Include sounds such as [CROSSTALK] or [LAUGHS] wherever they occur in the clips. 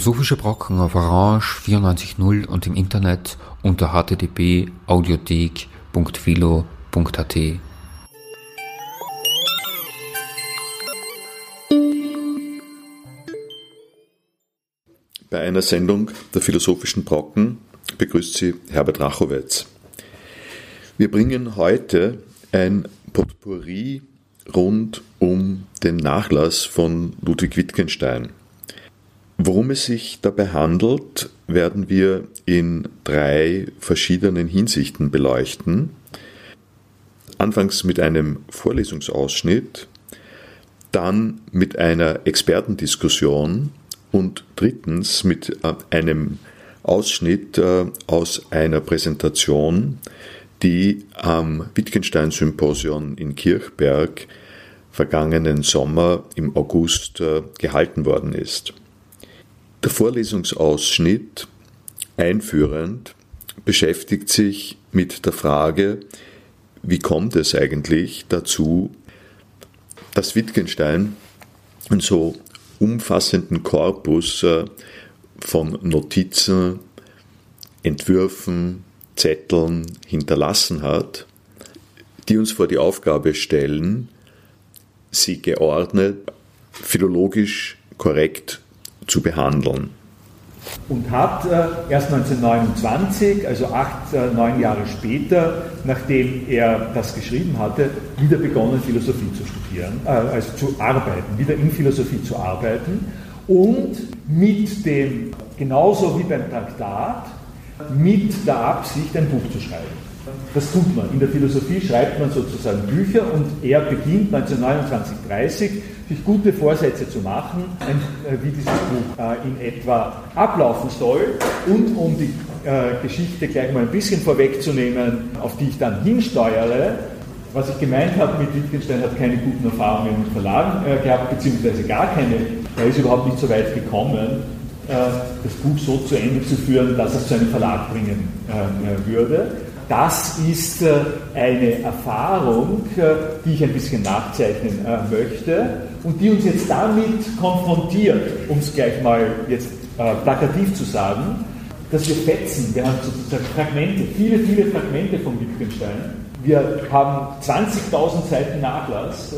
Philosophische Brocken auf Orange 94.0 und im Internet unter http://audiothek.philo.at. Bei einer Sendung der Philosophischen Brocken begrüßt Sie Herbert Rachowitz. Wir bringen heute ein Potpourri rund um den Nachlass von Ludwig Wittgenstein. Worum es sich dabei handelt, werden wir in drei verschiedenen Hinsichten beleuchten. Anfangs mit einem Vorlesungsausschnitt, dann mit einer Expertendiskussion und drittens mit äh, einem Ausschnitt äh, aus einer Präsentation, die am Wittgenstein-Symposion in Kirchberg vergangenen Sommer im August äh, gehalten worden ist. Der Vorlesungsausschnitt einführend beschäftigt sich mit der Frage, wie kommt es eigentlich dazu, dass Wittgenstein einen so umfassenden Korpus äh, von Notizen, Entwürfen, Zetteln hinterlassen hat, die uns vor die Aufgabe stellen, sie geordnet, philologisch korrekt zu behandeln. Und hat äh, erst 1929, also acht, äh, neun Jahre später, nachdem er das geschrieben hatte, wieder begonnen, Philosophie zu studieren, äh, also zu arbeiten, wieder in Philosophie zu arbeiten und mit dem, genauso wie beim Traktat, mit der Absicht, ein Buch zu schreiben. Das tut man. In der Philosophie schreibt man sozusagen Bücher und er beginnt 1929, 30 sich gute Vorsätze zu machen, äh, wie dieses Buch äh, in etwa ablaufen soll. Und um die äh, Geschichte gleich mal ein bisschen vorwegzunehmen, auf die ich dann hinsteuere, was ich gemeint habe mit Wittgenstein hat keine guten Erfahrungen mit Verlagen gehabt, beziehungsweise gar keine. Er ist überhaupt nicht so weit gekommen, das Buch so zu Ende zu führen, dass es zu einem Verlag bringen würde. Das ist äh, eine Erfahrung, äh, die ich ein bisschen nachzeichnen äh, möchte und die uns jetzt damit konfrontiert, um es gleich mal jetzt plakativ zu sagen, dass wir Fetzen, wir haben sozusagen Fragmente, viele, viele Fragmente von Wittgenstein. Wir haben 20.000 Seiten Nachlass,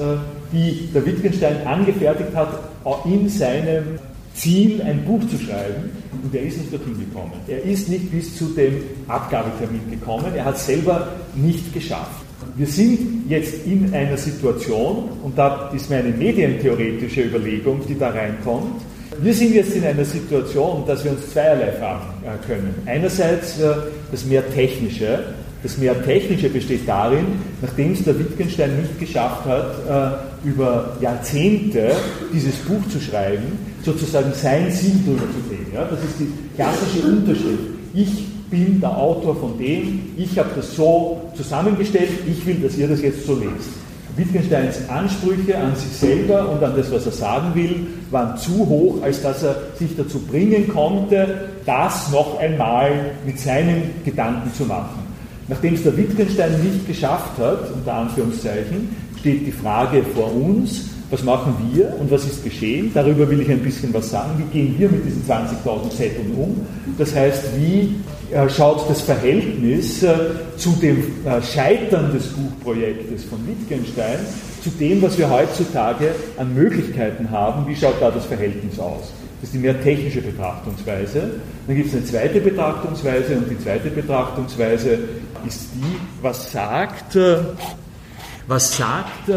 die der Wittgenstein angefertigt hat in seinem Ziel, ein Buch zu schreiben und er ist nicht dorthin gekommen. Er ist nicht bis zu dem Abgabetermin gekommen, er hat es selber nicht geschafft. Wir sind jetzt in einer Situation, und da ist meine medientheoretische Überlegung, die da reinkommt, wir sind jetzt in einer Situation, dass wir uns zweierlei fragen äh, können. Einerseits äh, das mehr technische, das mehr Technische besteht darin, nachdem es der Wittgenstein nicht geschafft hat, äh, über Jahrzehnte dieses Buch zu schreiben, sozusagen sein Ziel drüber zu sehen. Ja? Das ist die klassische Unterschrift. Ich bin der Autor von dem, ich habe das so zusammengestellt, ich will, dass ihr das jetzt so lest. Wittgensteins Ansprüche an sich selber und an das, was er sagen will, waren zu hoch, als dass er sich dazu bringen konnte, das noch einmal mit seinen Gedanken zu machen. Nachdem es der Wittgenstein nicht geschafft hat, unter Anführungszeichen, steht die Frage vor uns, was machen wir und was ist geschehen? Darüber will ich ein bisschen was sagen. Wie gehen wir mit diesen 20.000 Zetteln um? Das heißt, wie äh, schaut das Verhältnis äh, zu dem äh, Scheitern des Buchprojektes von Wittgenstein zu dem, was wir heutzutage an Möglichkeiten haben? Wie schaut da das Verhältnis aus? Das ist die mehr technische Betrachtungsweise. Dann gibt es eine zweite Betrachtungsweise und die zweite Betrachtungsweise ist die, was sagt, was sagt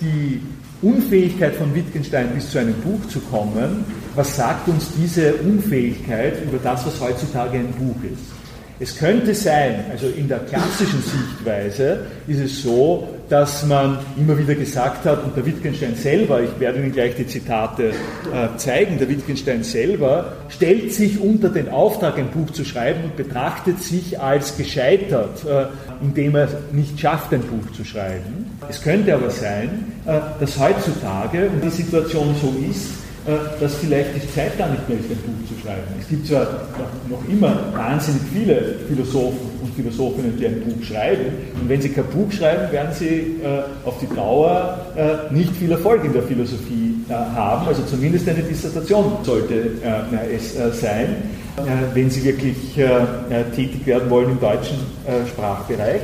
die Unfähigkeit von Wittgenstein bis zu einem Buch zu kommen, was sagt uns diese Unfähigkeit über das, was heutzutage ein Buch ist? Es könnte sein, also in der klassischen Sichtweise ist es so, dass man immer wieder gesagt hat, und der Wittgenstein selber, ich werde Ihnen gleich die Zitate äh, zeigen, der Wittgenstein selber stellt sich unter den Auftrag, ein Buch zu schreiben und betrachtet sich als gescheitert, äh, indem er nicht schafft, ein Buch zu schreiben. Es könnte aber sein, äh, dass heutzutage, und die Situation so ist, dass vielleicht die Zeit gar nicht mehr ist, ein Buch zu schreiben. Es gibt zwar noch immer wahnsinnig viele Philosophen und Philosophinnen, die ein Buch schreiben, und wenn sie kein Buch schreiben, werden sie äh, auf die Dauer äh, nicht viel Erfolg in der Philosophie haben, also zumindest eine Dissertation sollte es sein, wenn Sie wirklich tätig werden wollen im deutschen Sprachbereich.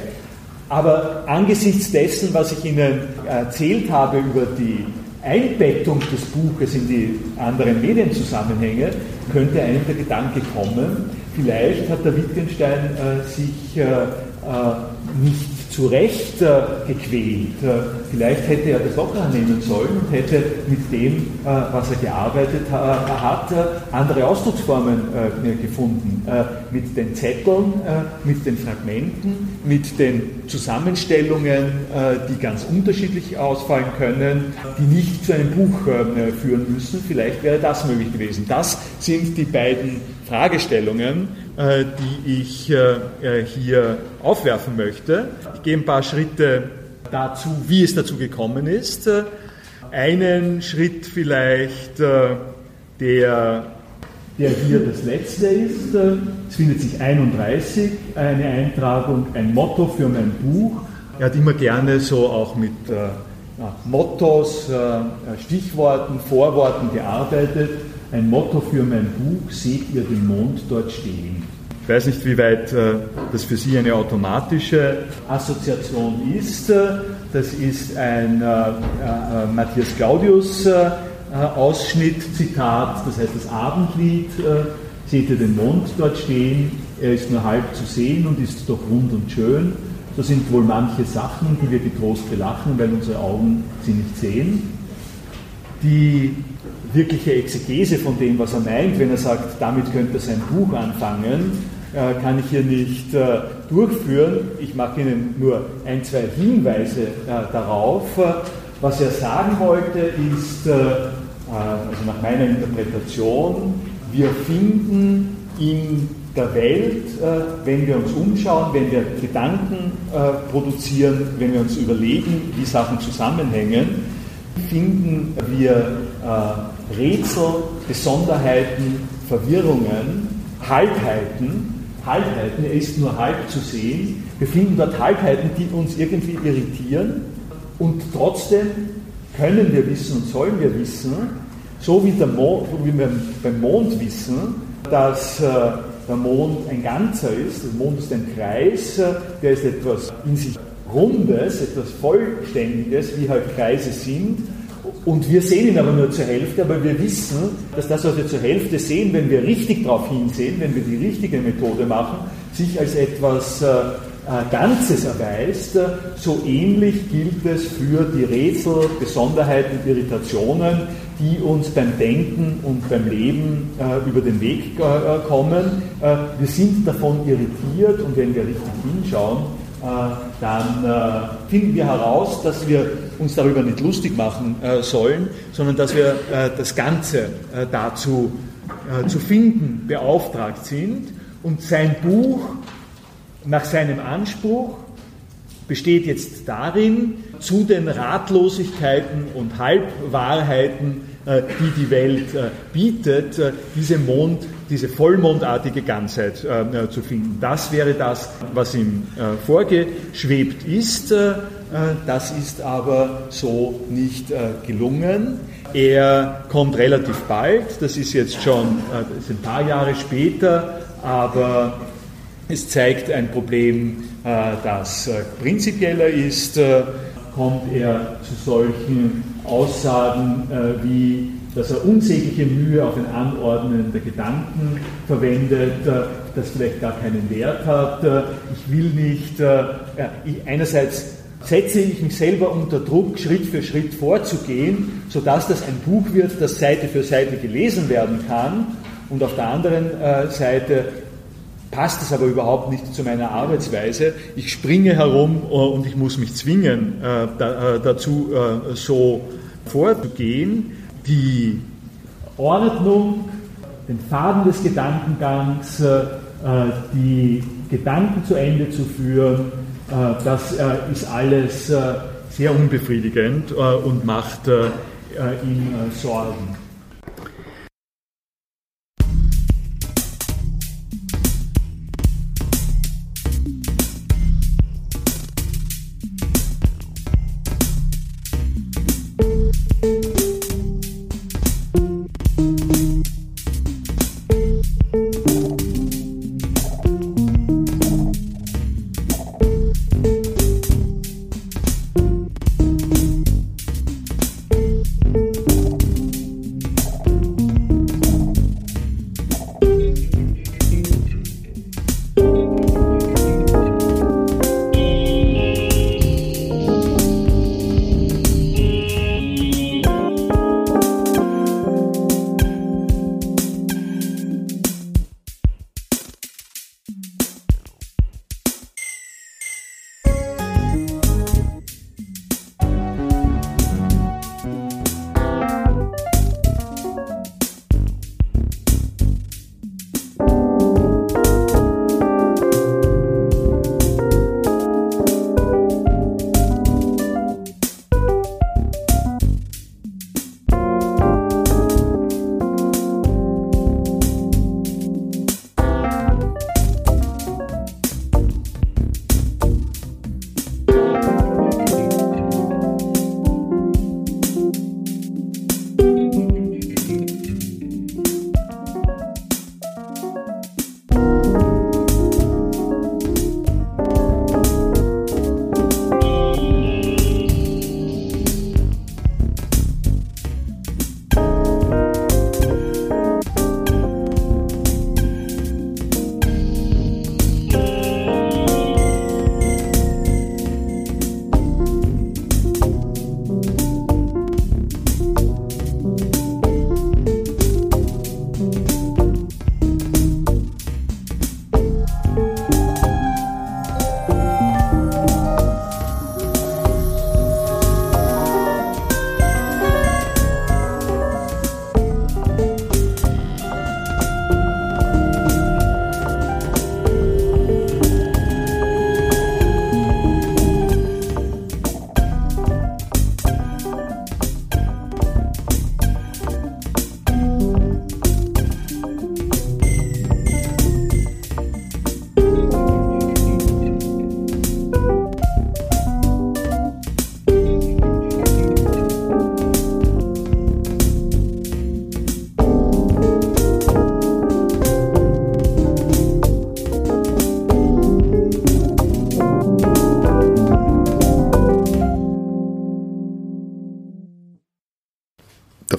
Aber angesichts dessen, was ich Ihnen erzählt habe über die Einbettung des Buches in die anderen Medienzusammenhänge, könnte einem der Gedanke kommen, vielleicht hat der Wittgenstein äh, sich äh, äh nicht zu Recht äh, gequält. Äh, vielleicht hätte er das lockerer nehmen sollen und hätte mit dem, äh, was er gearbeitet hat, andere Ausdrucksformen gefunden. Mit den Zetteln, mit den Fragmenten, mit den Zusammenstellungen, die ganz unterschiedlich ausfallen können, die nicht zu einem Buch führen müssen. Vielleicht wäre das möglich gewesen. Das sind die beiden Fragestellungen, die ich hier aufwerfen möchte. Ich gehe ein paar Schritte dazu, wie es dazu gekommen ist. Einen Schritt vielleicht, äh, der, der hier das letzte ist. Es findet sich 31, eine Eintragung, ein Motto für mein Buch. Er hat immer gerne so auch mit äh, Mottos, äh, Stichworten, Vorworten gearbeitet. Ein Motto für mein Buch, seht ihr den Mond dort stehen. Ich weiß nicht, wie weit äh, das für Sie eine automatische Assoziation ist. Das ist ein äh, äh, Matthias Claudius Ausschnitt, Zitat, das heißt das Abendlied. Seht ihr den Mond dort stehen? Er ist nur halb zu sehen und ist doch rund und schön. So sind wohl manche Sachen, die wir getrost belachen, weil unsere Augen sie nicht sehen. Die wirkliche Exegese von dem, was er meint, wenn er sagt, damit könnte er sein Buch anfangen, äh, kann ich hier nicht äh, durchführen. Ich mache Ihnen nur ein, zwei Hinweise äh, darauf. Was er sagen wollte, ist, also nach meiner Interpretation, wir finden in der Welt, wenn wir uns umschauen, wenn wir Gedanken produzieren, wenn wir uns überlegen, wie Sachen zusammenhängen, finden wir Rätsel, Besonderheiten, Verwirrungen, Halbheiten, Halbheiten, er ist nur halb zu sehen. Wir finden dort Halbheiten, die uns irgendwie irritieren. Und trotzdem können wir wissen und sollen wir wissen, so wie, Mond, wie wir beim Mond wissen, dass äh, der Mond ein Ganzer ist, der Mond ist ein Kreis, äh, der ist etwas in sich Rundes, etwas Vollständiges, wie halt Kreise sind und wir sehen ihn aber nur zur Hälfte, aber wir wissen, dass das, was wir zur Hälfte sehen, wenn wir richtig darauf hinsehen, wenn wir die richtige Methode machen, sich als etwas äh, äh, Ganzes erweist. So ähnlich gilt es für die Rätsel, Besonderheiten, Irritationen, die uns beim Denken und beim Leben äh, über den Weg kommen. Wir sind davon irritiert und wenn wir richtig hinschauen, dann äh, finden wir heraus, dass wir uns darüber nicht lustig machen äh, sollen, sondern dass wir das Ganze dazu zu finden beauftragt sind. Und sein Buch nach seinem Anspruch besteht jetzt darin, zu den Ratlosigkeiten und Halbwahrheiten, die die Welt bietet, diese Mond diese vollmondartige Ganzheit äh, zu finden. Das wäre das, was ihm äh, vorgeschwebt ist. Äh, das ist aber so nicht äh, gelungen. Er kommt relativ bald, das ist jetzt schon äh, ist ein paar Jahre später, aber es zeigt ein Problem, äh, das prinzipieller ist. kommt er zu solchen Aussagen wie dass er unsägliche Mühe auf ein Anordnen der Gedanken verwendet, äh, das vielleicht gar keinen Wert hat. Äh, ich will nicht, äh, ich, einerseits setze ich mich selber unter Druck, Schritt für Schritt vorzugehen, sodass das ein Buch wird, das Seite für Seite gelesen werden kann. Und auf der anderen Seite passt es aber überhaupt nicht zu meiner Arbeitsweise. Ich springe herum und ich muss mich zwingen, dazu so vorzugehen die Ordnung, den Faden des Gedankengangs, äh, die Gedanken zu Ende zu führen, äh, das äh, ist alles sehr unbefriedigend und macht ihm Sorgen.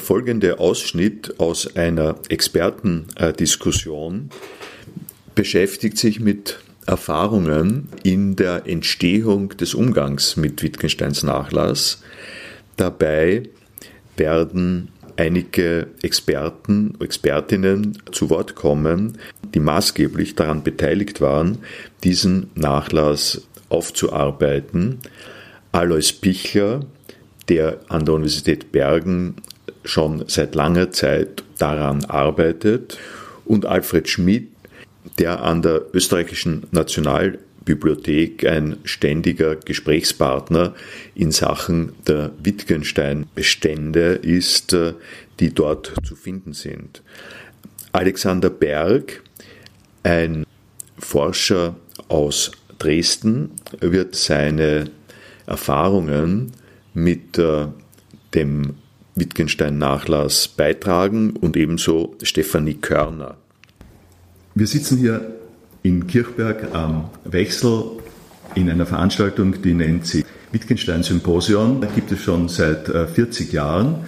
Folgende Ausschnitt aus einer Expertendiskussion beschäftigt sich mit Erfahrungen in der Entstehung des Umgangs mit Wittgensteins Nachlass. Dabei werden einige Experten, Expertinnen zu Wort kommen, die maßgeblich daran beteiligt waren, diesen Nachlass aufzuarbeiten. Alois Pichler, der an der Universität Bergen schon seit langer Zeit daran arbeitet, und Alfred Schmidt, der an der österreichischen Nationalbibliothek ein ständiger Gesprächspartner in Sachen der Wittgenstein-Bestände ist, die dort zu finden sind. Alexander Berg, ein Forscher aus Dresden, wird seine Erfahrungen mit äh, dem Wittgenstein-Nachlass beitragen und ebenso Stefanie Körner. Wir sitzen hier in Kirchberg am Wechsel in einer Veranstaltung, die nennt sich Wittgenstein Symposion. Da gibt es schon seit 40 äh, Jahren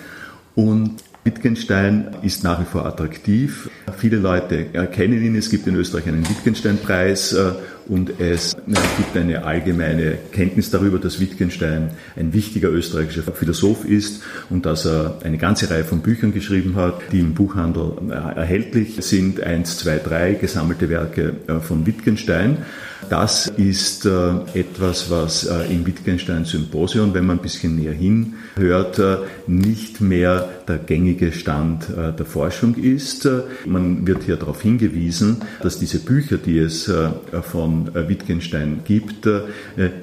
und Wittgenstein ist nach wie vor attraktiv. Viele Leute erkennen ihn. Es gibt in Österreich einen Wittgenstein-Preis äh, und es gibt eine allgemeine Kenntnis darüber, dass Wittgenstein ein wichtiger österreichischer Philosoph ist und dass er eine ganze Reihe von Büchern geschrieben hat, die im Buchhandel äh, erhältlich sind. Eins, zwei, drei gesammelte Werke äh, von Wittgenstein. Das ist äh, etwas, was äh, im Wittgenstein-Symposion, wenn man ein bisschen näher hinhört, äh, nicht mehr der gängige Stand der Forschung ist. Man wird hier darauf hingewiesen, dass diese Bücher, die es von Wittgenstein gibt,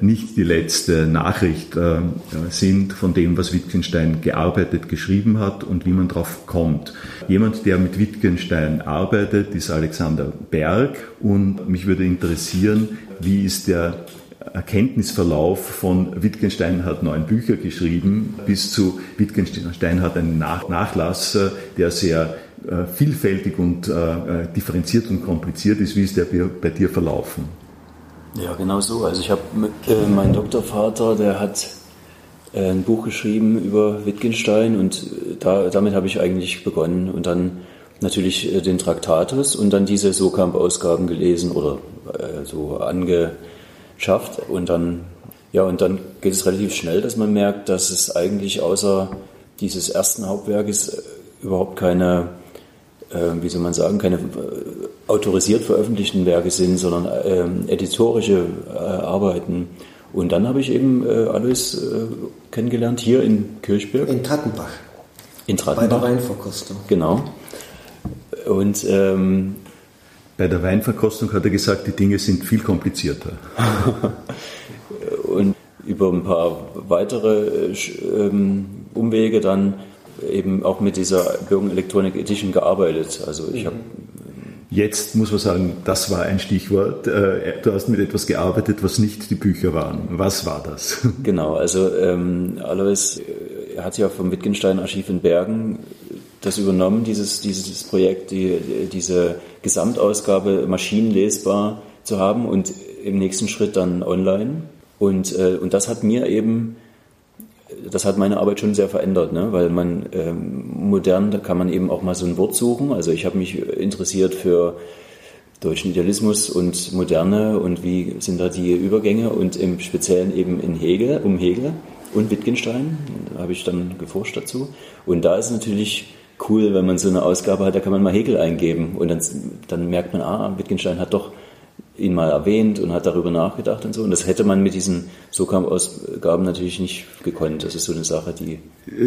nicht die letzte Nachricht sind von dem, was Wittgenstein gearbeitet, geschrieben hat und wie man darauf kommt. Jemand, der mit Wittgenstein arbeitet, ist Alexander Berg und mich würde interessieren, wie ist der Erkenntnisverlauf von Wittgenstein hat neun Bücher geschrieben bis zu Wittgenstein hat einen Nachlass, äh, der sehr äh, vielfältig und äh, differenziert und kompliziert ist. Wie ist der bei dir verlaufen? Ja, genau so. Also ich habe äh, mein Doktorvater, der hat ein Buch geschrieben über Wittgenstein und da, damit habe ich eigentlich begonnen und dann natürlich den Traktatus und dann diese Sokamp-Ausgaben gelesen oder äh, so ange schafft. Und dann, ja, und dann geht es relativ schnell, dass man merkt, dass es eigentlich außer dieses ersten Hauptwerkes äh, überhaupt keine, äh, wie soll man sagen, keine äh, autorisiert veröffentlichten Werke sind, sondern äh, editorische Arbeiten. Und dann habe ich eben äh, alles kennengelernt hier in Kirchberg. In Trattenbach. In Trattenbach. Bei der Weinverkostung. Genau. Und ähm, bei der Weinverkostung hat er gesagt, die Dinge sind viel komplizierter. [LAUGHS] und über ein paar weitere ähm, Umwege dann eben auch mit dieser Bürgen Electronic Edition gearbeitet. Also ich habe Jetzt muss man sagen, das war ein Stichwort. Äh, du hast mit etwas gearbeitet, was nicht die Bücher waren. Was war das? Genau, also ähm, Alois er hat ja vom Wittgenstein-Archiv in Bergen das übernommen, dieses, dieses Projekt, die, diese Gesamtausgabe maschinenlesbar zu haben und im nächsten Schritt dann online. Und, äh, und das hat mir eben, das hat meine Arbeit schon sehr verändert, ne? weil man ähm, modern, da kann man eben auch mal so ein Wort suchen. Also ich habe mich interessiert für deutschen Idealismus und Moderne und wie sind da die Übergänge und im Speziellen eben in Hegel, um Hegel und Wittgenstein. Da habe ich dann geforscht dazu. Und da ist natürlich cool, wenn man so eine Ausgabe hat, da kann man mal Hegel eingeben. Und dann, dann merkt man, ah, Wittgenstein hat doch ihn mal erwähnt und hat darüber nachgedacht und so. Und das hätte man mit diesen SOCAM-Ausgaben natürlich nicht gekonnt. Das ist so eine Sache, die.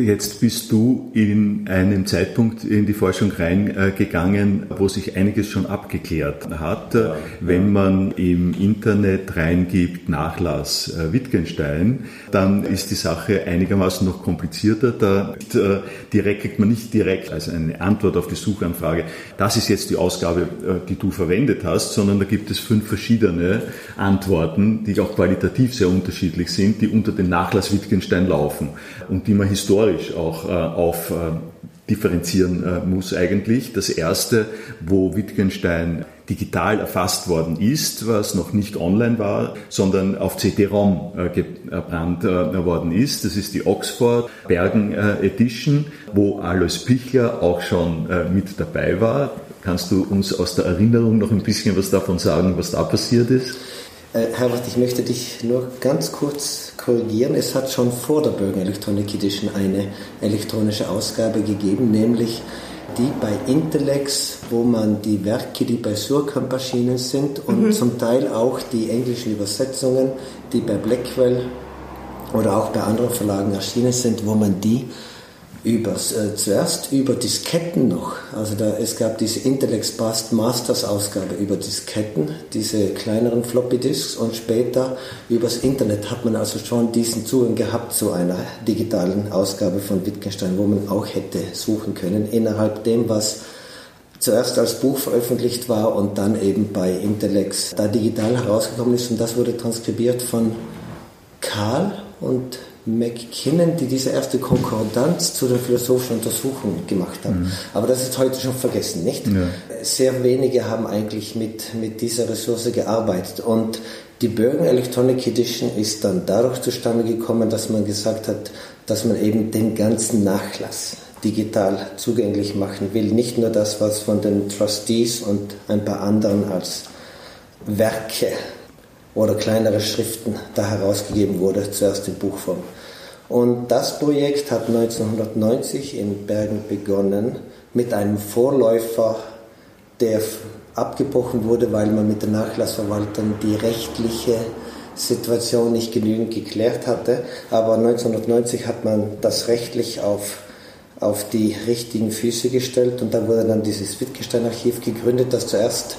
Jetzt bist du in einem Zeitpunkt in die Forschung reingegangen, wo sich einiges schon abgeklärt hat. Ja, Wenn man im Internet reingibt Nachlass äh, Wittgenstein, dann ist die Sache einigermaßen noch komplizierter. Da äh, direkt kriegt man nicht direkt als eine Antwort auf die Suchanfrage, das ist jetzt die Ausgabe, äh, die du verwendet hast, sondern da gibt es fünf fünf verschiedene Antworten, die auch qualitativ sehr unterschiedlich sind, die unter den Nachlass Wittgenstein laufen und die man historisch auch äh, auf äh, differenzieren äh, muss eigentlich. Das erste, wo Wittgenstein digital erfasst worden ist, was noch nicht online war, sondern auf CD-ROM äh, gebrannt äh, worden ist. Das ist die Oxford Bergen Edition, wo Alois Pichler auch schon mit dabei war. Kannst du uns aus der Erinnerung noch ein bisschen was davon sagen, was da passiert ist? Äh, Herbert, ich möchte dich nur ganz kurz korrigieren. Es hat schon vor der Bergen Electronic Edition eine elektronische Ausgabe gegeben, nämlich die bei Intellex, wo man die Werke, die bei Surkamp erschienen sind und mhm. zum Teil auch die englischen Übersetzungen, die bei Blackwell oder auch bei anderen Verlagen erschienen sind, wo man die übers, äh, zuerst über Disketten noch. Also da, es gab diese Intellex Masters Ausgabe über Disketten, diese kleineren Floppy Disks und später übers Internet hat man also schon diesen Zugang gehabt zu einer digitalen Ausgabe von Wittgenstein, wo man auch hätte suchen können innerhalb dem, was zuerst als Buch veröffentlicht war und dann eben bei Intellex da digital herausgekommen ist und das wurde transkribiert von Karl und McKinnon, die diese erste Konkordanz zu der philosophischen Untersuchung gemacht haben. Mhm. Aber das ist heute schon vergessen, nicht? Ja. Sehr wenige haben eigentlich mit, mit dieser Ressource gearbeitet. Und die Bergen Electronic Edition ist dann dadurch zustande gekommen, dass man gesagt hat, dass man eben den ganzen Nachlass digital zugänglich machen will. Nicht nur das, was von den Trustees und ein paar anderen als Werke oder kleinere Schriften da herausgegeben wurde, zuerst in Buchform. Und das Projekt hat 1990 in Bergen begonnen mit einem Vorläufer, der abgebrochen wurde, weil man mit den Nachlassverwaltern die rechtliche Situation nicht genügend geklärt hatte. Aber 1990 hat man das rechtlich auf, auf die richtigen Füße gestellt und da wurde dann dieses Wittgenstein-Archiv gegründet, das zuerst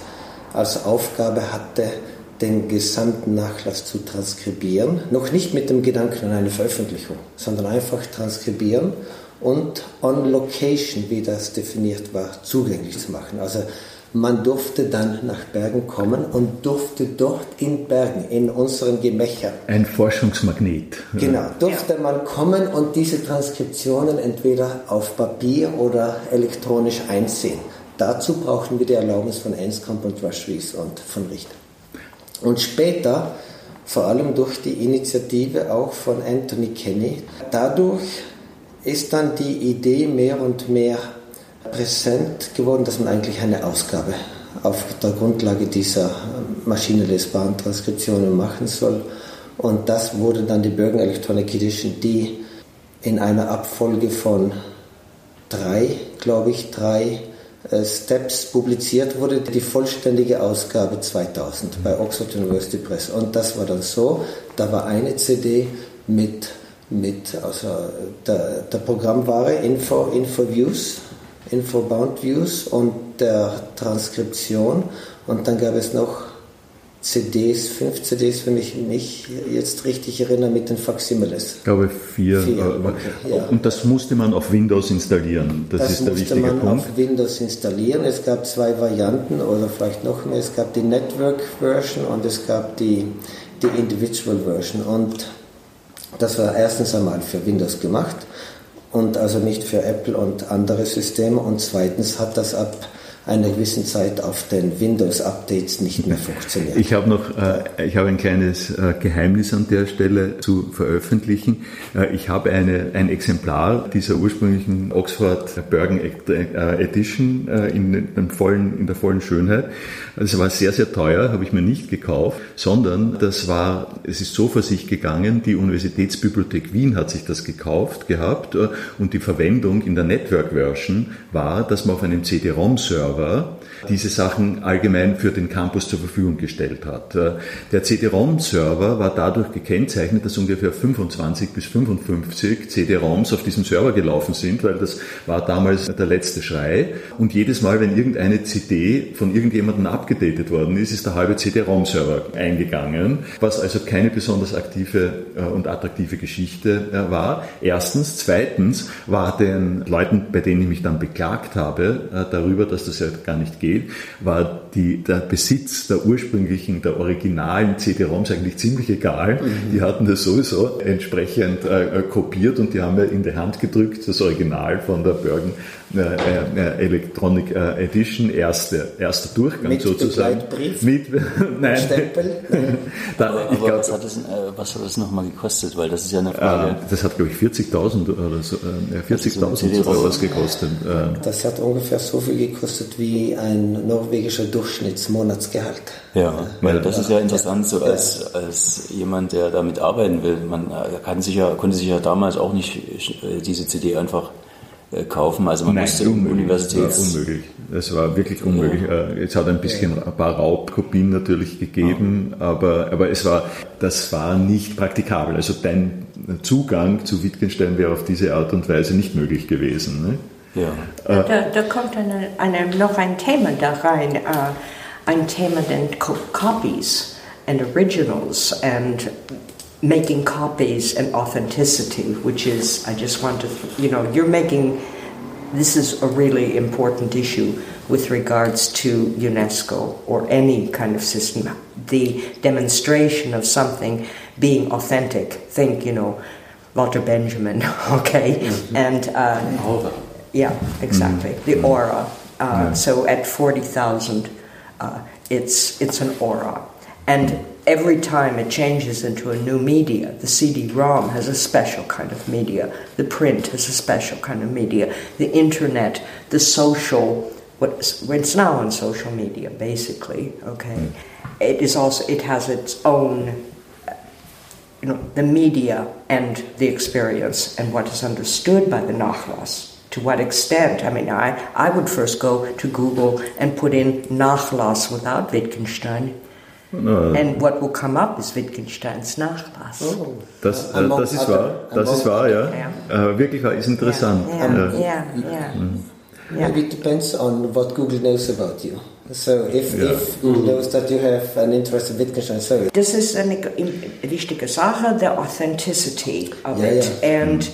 als Aufgabe hatte, den gesamten Nachlass zu transkribieren, noch nicht mit dem Gedanken an eine Veröffentlichung, sondern einfach transkribieren und on location, wie das definiert war, zugänglich zu machen. Also man durfte dann nach Bergen kommen und durfte dort in Bergen, in unseren Gemächern. Ein Forschungsmagnet. Genau, durfte man kommen und diese Transkriptionen entweder auf Papier oder elektronisch einsehen. Dazu brauchten wir die Erlaubnis von Enskamp und Rush und von Richter. Und später, vor allem durch die Initiative auch von Anthony Kenny, dadurch ist dann die Idee mehr und mehr präsent geworden, dass man eigentlich eine Ausgabe auf der Grundlage dieser maschinenlesbaren Transkriptionen machen soll. Und das wurde dann die Bergen Electronic Edition, die in einer Abfolge von drei, glaube ich, drei Steps publiziert wurde, die vollständige Ausgabe 2000 bei Oxford University Press. Und das war dann so, da war eine CD mit, mit also der, der Programmware Info, Info Views, Info Bound Views und der Transkription. Und dann gab es noch CDs, fünf CDs, wenn ich mich jetzt richtig erinnere, mit den Faximiles. Ich glaube vier. vier okay, ja. Und das musste man auf Windows installieren. Das, das ist der wichtige Punkt. Das musste man auf Windows installieren. Es gab zwei Varianten oder vielleicht noch mehr. Es gab die Network Version und es gab die, die Individual Version. Und das war erstens einmal für Windows gemacht und also nicht für Apple und andere Systeme. Und zweitens hat das ab einer gewissen Zeit auf den Windows-Updates nicht mehr funktioniert. Ich habe noch äh, ich habe ein kleines äh, Geheimnis an der Stelle zu veröffentlichen. Äh, ich habe ein Exemplar dieser ursprünglichen Oxford Bergen äh, Edition äh, in, in, vollen, in der vollen Schönheit. Es war sehr, sehr teuer, habe ich mir nicht gekauft, sondern das war, es ist so vor sich gegangen, die Universitätsbibliothek Wien hat sich das gekauft gehabt äh, und die Verwendung in der Network-Version war, dass man auf einem CD-ROM-Server Server diese Sachen allgemein für den Campus zur Verfügung gestellt hat. Äh, der CD-ROM-Server war dadurch gekennzeichnet, dass ungefähr 25 bis 55 CD-ROMs auf diesem Server gelaufen sind, weil das war damals der letzte Schrei. Und jedes Mal, wenn irgendeine CD von irgendjemandem abgedatet worden ist, ist der halbe CD-ROM-Server eingegangen, was also keine besonders aktive äh, und attraktive Geschichte äh, war. Erstens. Zweitens war den Leuten, bei denen ich mich dann beklagt habe, darüber, dass das ja gar nicht geht, war die, der Besitz der ursprünglichen, der originalen CD-ROMs eigentlich ziemlich egal. Mhm. Die hatten das sowieso entsprechend äh, kopiert und die haben mir in die Hand gedrückt, das Original von der Bergen äh, Electronic äh, Edition, erste, erster Durchgang Mit sozusagen. Begleitbrief? Mit, [LAUGHS] nein. Stempel? [LAUGHS] Da, Aber, aber glaub, was, hat das, äh, was hat das nochmal gekostet? Weil das ist ja eine äh, Frage. das hat, glaube ich, 40.000 oder so, äh, ist so eine 40.000 CD-ROM. Euro gekostet. Äh, Das hat ungefähr so viel gekostet wie ein norwegischer Durchschnittsmonatsgehalt. Ja, weil das ist ja interessant, so als, als jemand, der damit arbeiten will. Man äh, kann sich ja, konnte sich ja damals auch nicht äh, diese CD einfach äh, kaufen. Also man musste im Universitäts... Ja, unmöglich. Es war wirklich unmöglich. Äh, Es hat ein bisschen ein paar Raubkopien natürlich gegeben, aber, aber es war, das war nicht praktikabel. Also dein Zugang zu Wittgenstein wäre auf diese Art und Weise nicht möglich gewesen. Ne? Ja. Da, da kommt eine, eine, noch ein Thema da rein, äh, ein Thema den Co Copies and Originals and making copies and authenticity, which is, I just want to, you know, you're making, this is a really important issue with regards to UNESCO or any kind of system. The demonstration of something being authentic. Think, you know, Walter Benjamin, [LAUGHS] okay? And uh, yeah, exactly. The aura. Uh, So at 40,000, uh, it's, it's an aura. And every time it changes into a new media, the CD-ROM has a special kind of media, the print has a special kind of media, the internet, the social, what, it's now on social media, basically, okay? Hmm. It is also, it has its own you know, the media and the experience and what is understood by the Nachlass. To what extent? I mean, I, I would first go to Google and put in Nachlass without Wittgenstein. And what will come up is Wittgensteins Nachlass. Das, äh, Among das ist wahr, das ist wahr, ja. Äh, wirklich wahr, ist interessant. Yeah, yeah, yeah. yeah. Maybe it depends on what Google knows about you. So if, Yeah. if Google knows that you have an interest in Wittgenstein, so Das ist eine im- wichtige Sache, the authenticity of Ja, it and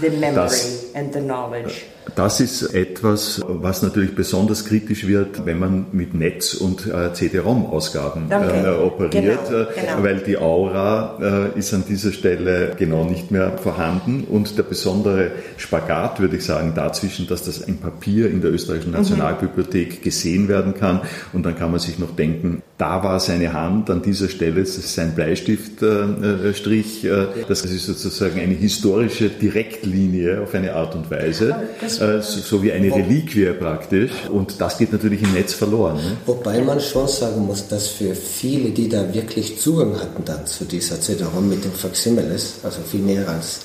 the memory Das- and the knowledge. Das ist etwas, was natürlich besonders kritisch wird, wenn man mit Netz- und äh, CD-ROM-Ausgaben äh, operiert, Genau, äh, genau. weil die Aura äh, ist an dieser Stelle genau nicht mehr vorhanden und der besondere Spagat, würde ich sagen, dazwischen, dass das ein Papier in der österreichischen Mhm. Nationalbibliothek gesehen werden kann und dann kann man sich noch denken, da war seine Hand, an dieser Stelle ist sein Bleistiftstrich, äh, das ist sozusagen eine historische Direktlinie auf eine Art und Weise, äh, so, wie eine Reliquie praktisch und das geht natürlich im Netz verloren. Ne? Wobei man schon sagen muss, dass für viele, die da wirklich Zugang hatten dann zu dieser CD-ROM mit den Facsimiles, also viel mehr als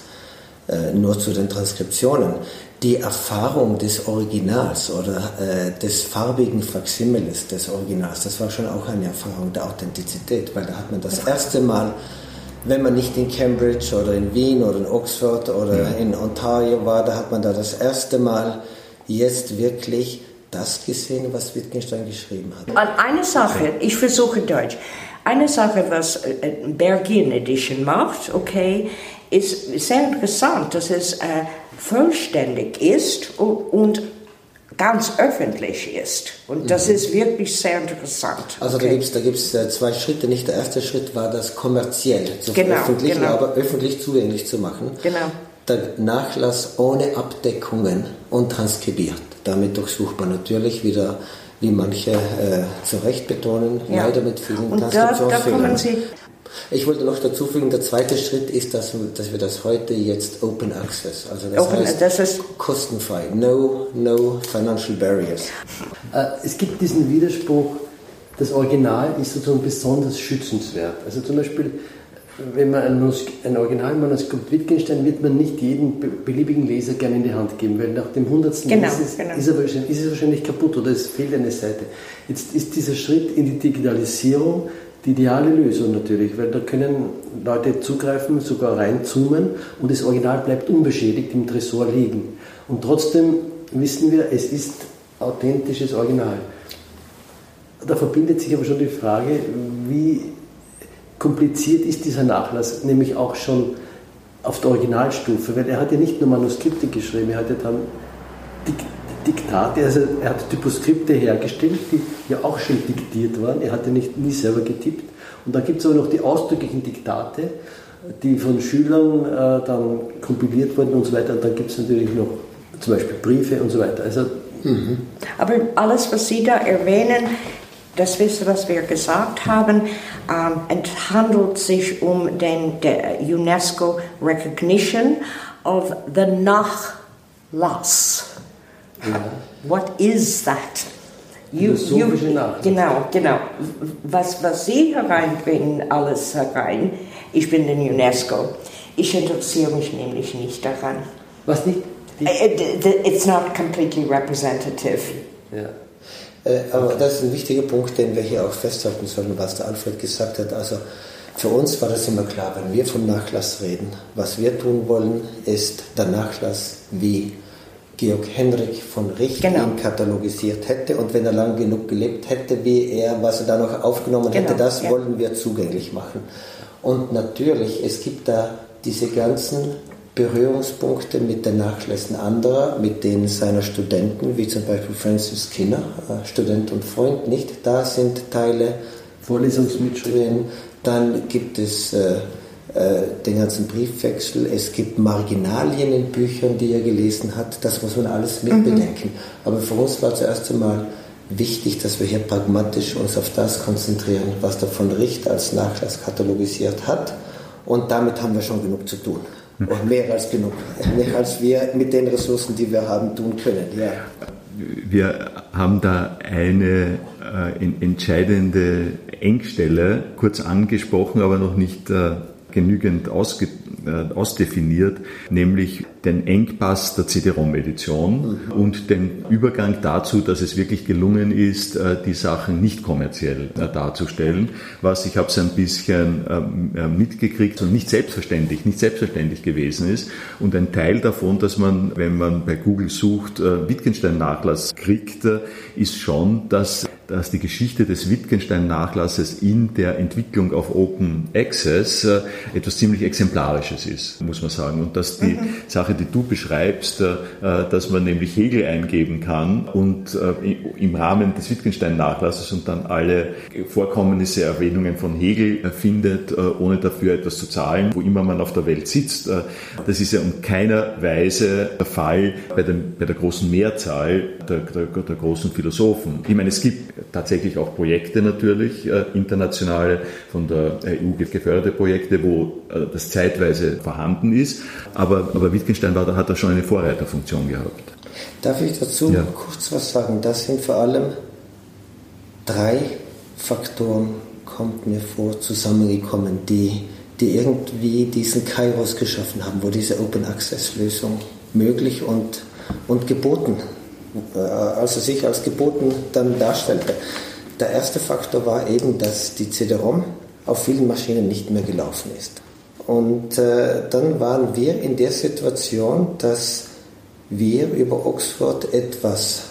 äh, nur zu den Transkriptionen, die Erfahrung des Originals oder äh, des farbigen Facsimiles des Originals, das war schon auch eine Erfahrung der Authentizität, weil da hat man das erste Mal, wenn man nicht in Cambridge oder in Wien oder in Oxford oder in Ontario war, da hat man da das erste Mal jetzt wirklich das gesehen, was Wittgenstein geschrieben hat. Eine Sache, ich versuche Deutsch. Eine Sache, was äh, Bergin Edition macht, okay, ist sehr interessant, dass es äh, vollständig ist und, ganz öffentlich ist. Und das ist wirklich sehr interessant. Mhm. Also da okay. gibt es da äh, zwei Schritte. Nicht der erste Schritt war das kommerziell zu Genau, veröffentlichen, genau. aber öffentlich zugänglich zu machen. Genau. Der Nachlass ohne Abdeckungen und transkribiert. Damit durchsucht man natürlich wieder, wie manche äh, zu Recht betonen, Ja. leider mit vielen Und da, da Transkriptionsfehlern. kommen Sie. Ich wollte noch dazu fügen, der zweite Schritt ist, dass, dass wir das heute jetzt Open Access, also das Open- heißt das ist- kostenfrei, no, no financial barriers. Äh, Es gibt diesen Widerspruch, das Original ist sozusagen besonders schützenswert. Also zum Beispiel, wenn man ein, Manus- ein Originalmanuskript Wittgenstein wird man nicht jedem be- beliebigen Leser gerne in die Hand geben, weil nach dem hundertsten Genau, ist, es, genau. ist, er wahrscheinlich, ist es wahrscheinlich kaputt oder es fehlt eine Seite. Jetzt ist dieser Schritt in die Digitalisierung die ideale Lösung natürlich, weil da können Leute zugreifen, sogar reinzoomen und das Original bleibt unbeschädigt im Tresor liegen. Und trotzdem wissen wir, es ist authentisches Original. Da verbindet sich aber schon die Frage, wie kompliziert ist dieser Nachlass, nämlich auch schon auf der Originalstufe, weil er hat ja nicht nur Manuskripte geschrieben, er hat ja dann Dik Diktate, also er hat Typoskripte hergestellt, die ja auch schon diktiert waren, er hat ja nicht, nie selber getippt. Und dann gibt es aber noch die ausdrücklichen Diktate, die von Schülern äh, dann kompiliert wurden und so weiter. Und dann gibt es natürlich noch zum Beispiel Briefe und so weiter. Also, mhm. Aber alles, was Sie da erwähnen, das Wissen, was wir gesagt haben, ähm, handelt sich um den UNESCO Recognition of the Nachlass. Ja. What is that? You, you, genau, genau. Was, was Sie hereinbringen, alles herein, ich bin in UNESCO. Ich interessiere mich nämlich nicht daran. Was nicht? It's not completely representative. Ja. Äh, aber das ist ein wichtiger Punkt, den wir hier auch festhalten sollen, was der Alfred gesagt hat. Also für uns war das immer klar, wenn wir vom Nachlass reden, was wir tun wollen, ist der Nachlass, wie Georg Henrik von Richt genau. ihn katalogisiert hätte und wenn er lang genug gelebt hätte, wie er, was er da noch aufgenommen genau. hätte, das ja. wollen wir zugänglich machen. Und natürlich, es gibt da diese ganzen Berührungspunkte mit den Nachlässen anderer, mit denen seiner Studenten, wie zum Beispiel Francis Skinner, äh, Student und Freund, nicht? Da sind Teile Vorlesungsmitschriften. Dann gibt es äh, den ganzen Briefwechsel, es gibt Marginalien in Büchern, die er gelesen hat, das muss man alles mitbedenken. Mhm. Aber für uns war zuerst einmal wichtig, dass wir hier pragmatisch uns auf das konzentrieren, was der von Richt als Nachlass katalogisiert hat. Und damit haben wir schon genug zu tun. Und mehr als genug. [LAUGHS] Mehr als wir mit den Ressourcen, die wir haben, tun können. Ja. Wir haben da eine äh, entscheidende Engstelle kurz angesprochen, aber noch nicht äh, genügend ausge, äh, ausdefiniert, nämlich den Engpass der CD-ROM-Edition mhm. und den Übergang dazu, dass es wirklich gelungen ist, äh, die Sachen nicht kommerziell äh, darzustellen, was ich habe es ein bisschen ähm, äh, mitgekriegt und nicht selbstverständlich, nicht selbstverständlich gewesen ist. Und ein Teil davon, dass man, wenn man bei Google sucht, Wittgenstein-Nachlass kriegt, ist schon, dass dass die Geschichte des Wittgenstein-Nachlasses in der Entwicklung auf Open Access etwas ziemlich Exemplarisches ist, muss man sagen. Und dass die mhm. Sache, die du beschreibst, äh, dass man nämlich Hegel eingeben kann und äh, im Rahmen des Wittgenstein-Nachlasses und dann alle Vorkommnisse, Erwähnungen von Hegel findet, ohne dafür etwas zu zahlen, wo immer man auf der Welt sitzt. Das ist ja um keiner Weise der Fall bei, dem, bei der großen Mehrzahl der, der, der großen Philosophen. Ich meine, es gibt tatsächlich auch Projekte natürlich, äh, internationale, von der EU geförderte Projekte, wo äh, das zeitweise vorhanden ist. Aber, aber Wittgenstein war, hat da schon eine Vorreiterfunktion gehabt. Darf ich dazu ja. kurz was sagen? Das sind vor allem drei Faktoren, kommt mir vor, zusammengekommen, die, die irgendwie diesen Kairos geschaffen haben, wo diese Open Access Lösung möglich und, und geboten äh, also sich als geboten dann darstellte. Der erste Faktor war eben, dass die CD-ROM auf vielen Maschinen nicht mehr gelaufen ist. Und äh, dann waren wir in der Situation, dass wir über Oxford etwas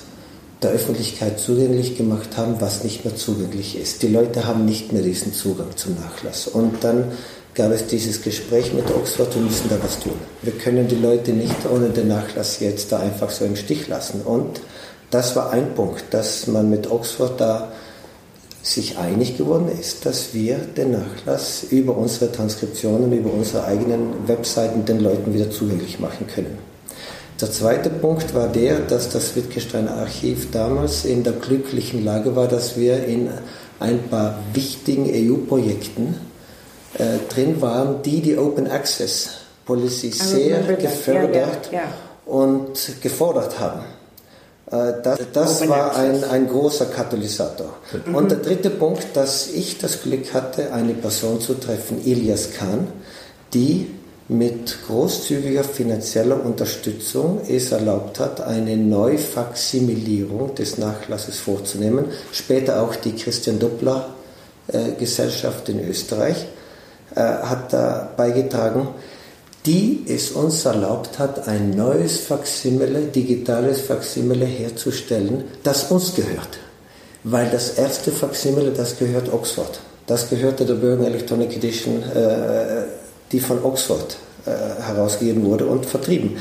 der Öffentlichkeit zugänglich gemacht haben, was nicht mehr zugänglich ist. Die Leute haben nicht mehr diesen Zugang zum Nachlass. Und dann gab es dieses Gespräch mit Oxford, wir müssen da was tun. Wir können die Leute nicht ohne den Nachlass jetzt da einfach so im Stich lassen. Und das war ein Punkt, dass man mit Oxford da sich einig geworden ist, dass wir den Nachlass über unsere Transkriptionen, über unsere eigenen Webseiten den Leuten wieder zugänglich machen können. Der zweite Punkt war der, dass das Wittgensteiner Archiv damals in der glücklichen Lage war, dass wir in ein paar wichtigen EU-Projekten äh, drin waren, die die Open Access Policy sehr gefördert ja, ja, ja. und gefordert haben. Äh, das, das war ein, ein großer Katalysator. Mhm. Und der dritte Punkt, dass ich das Glück hatte, eine Person zu treffen, Elias Kahn, die mit großzügiger finanzieller Unterstützung es erlaubt hat, eine Neufaksimilierung des Nachlasses vorzunehmen. Später auch die Christian Doppler äh, Gesellschaft in Österreich äh, hat da beigetragen, die es uns erlaubt hat, ein neues Faksimile, digitales Faksimile herzustellen, das uns gehört. Weil das erste Faksimile, das gehört Oxford. Das gehörte der Bergen Electronic Edition, äh, die von Oxford äh, herausgegeben wurde und vertrieben.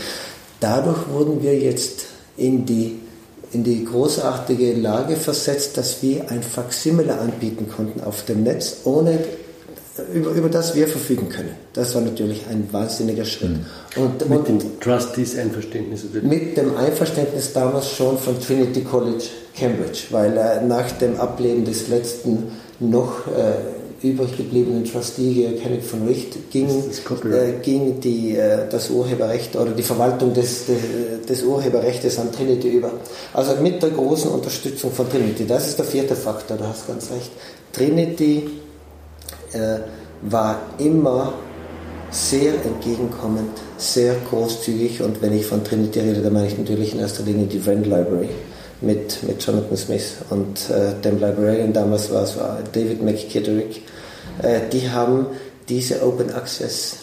Dadurch wurden wir jetzt in die, in die großartige Lage versetzt, dass wir ein Faksimile anbieten konnten auf dem Netz, ohne über, über das wir verfügen können. Das war natürlich ein wahnsinniger Schritt. Mhm. Und, mit und dem Trustees-Einverständnis? Mit dem Einverständnis damals schon von Trinity College Cambridge, weil äh, nach dem Ableben des letzten noch äh, übrig gebliebenen Trustee, Kenneth von Richt, ging, äh, ging die, äh, das Urheberrecht oder die Verwaltung des, des, des Urheberrechts an Trinity über. Also mit der großen Unterstützung von Trinity. Das ist der vierte Faktor, du hast ganz recht. Trinity äh, war immer sehr entgegenkommend, sehr großzügig und wenn ich von Trinity rede, dann meine ich natürlich in erster Linie die Wren Library mit, mit Jonathan Smith und äh, dem Librarian damals war es war David McKitterick. Äh, die haben diese Open Access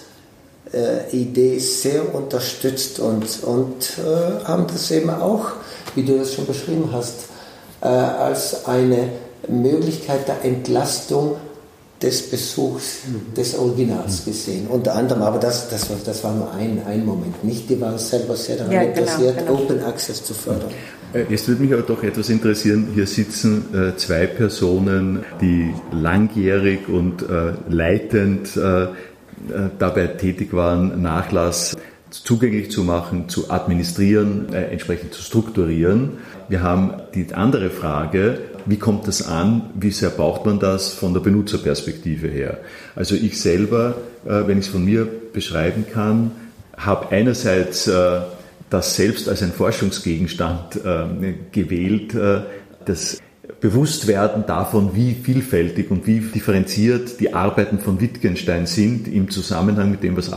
äh, Idee sehr unterstützt und, und äh, haben das eben auch, wie du das schon beschrieben hast, äh, als eine Möglichkeit der Entlastung des Besuchs mhm. des Originals gesehen. Unter anderem, aber das, das, war, das war nur ein, ein Moment. Nicht, die waren selber sehr daran ja, genau, interessiert, genau. Open Access zu fördern. Äh, es würde mich aber doch etwas interessieren. Hier sitzen äh, zwei Personen, die langjährig und äh, leitend äh, äh dabei tätig waren, Nachlass zugänglich zu machen, zu administrieren, äh, entsprechend zu strukturieren. Wir haben die andere Frage, wie kommt das an? Wie sehr braucht man das von der Benutzerperspektive her? Also ich selber, äh, wenn ich es von mir beschreiben kann, habe einerseits äh, das selbst als ein Forschungsgegenstand äh, gewählt, das Bewusstwerden davon, wie vielfältig und wie differenziert die Arbeiten von Wittgenstein sind im Zusammenhang mit dem, was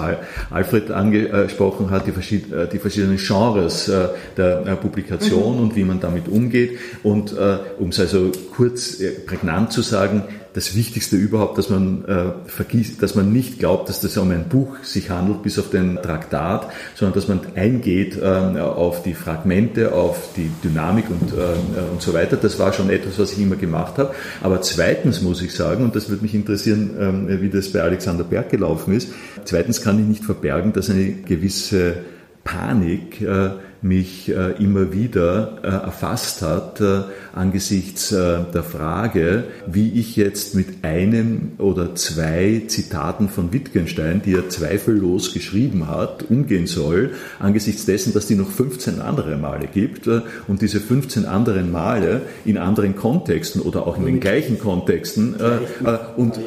Alfred angesprochen hat, die, verschiedenen Genres äh, der Publikation mhm. und wie man damit umgeht. Und äh, um es also kurz äh, prägnant zu sagen, das Wichtigste überhaupt, dass man äh, vergisst, dass man nicht glaubt, dass das um ein Buch sich handelt, bis auf den Traktat, sondern dass man eingeht äh, auf die Fragmente, auf die Dynamik und, äh, und so weiter. Das war schon etwas, was ich immer gemacht habe. Aber zweitens muss ich sagen, und das würde mich interessieren, äh, wie das bei Alexander Berg gelaufen ist, zweitens kann ich nicht verbergen, dass eine gewisse Panik äh, mich äh, immer wieder äh, erfasst hat äh, angesichts der Frage, wie ich jetzt mit einem oder zwei Zitaten von Wittgenstein, die er zweifellos geschrieben hat, umgehen soll, angesichts dessen, dass die noch 15 andere Male gibt und diese 15 anderen Male in anderen Kontexten oder auch in den gleichen Kontexten und,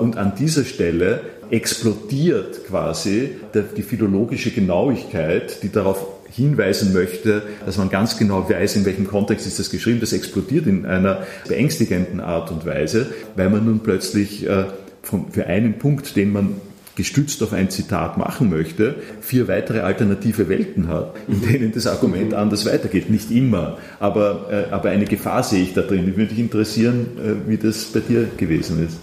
und an dieser Stelle explodiert quasi die philologische Genauigkeit, die darauf hinweisen möchte, dass man ganz genau weiß, in welchem Kontext ist das geschrieben. Das explodiert in einer beängstigenden Art und Weise, weil man nun plötzlich äh, für einen Punkt, den man gestützt auf ein Zitat machen möchte, vier weitere alternative Welten hat, in denen das Argument anders weitergeht. Nicht immer, aber, äh, aber eine Gefahr sehe ich da drin. Ich würde mich interessieren, äh, wie das bei dir gewesen ist.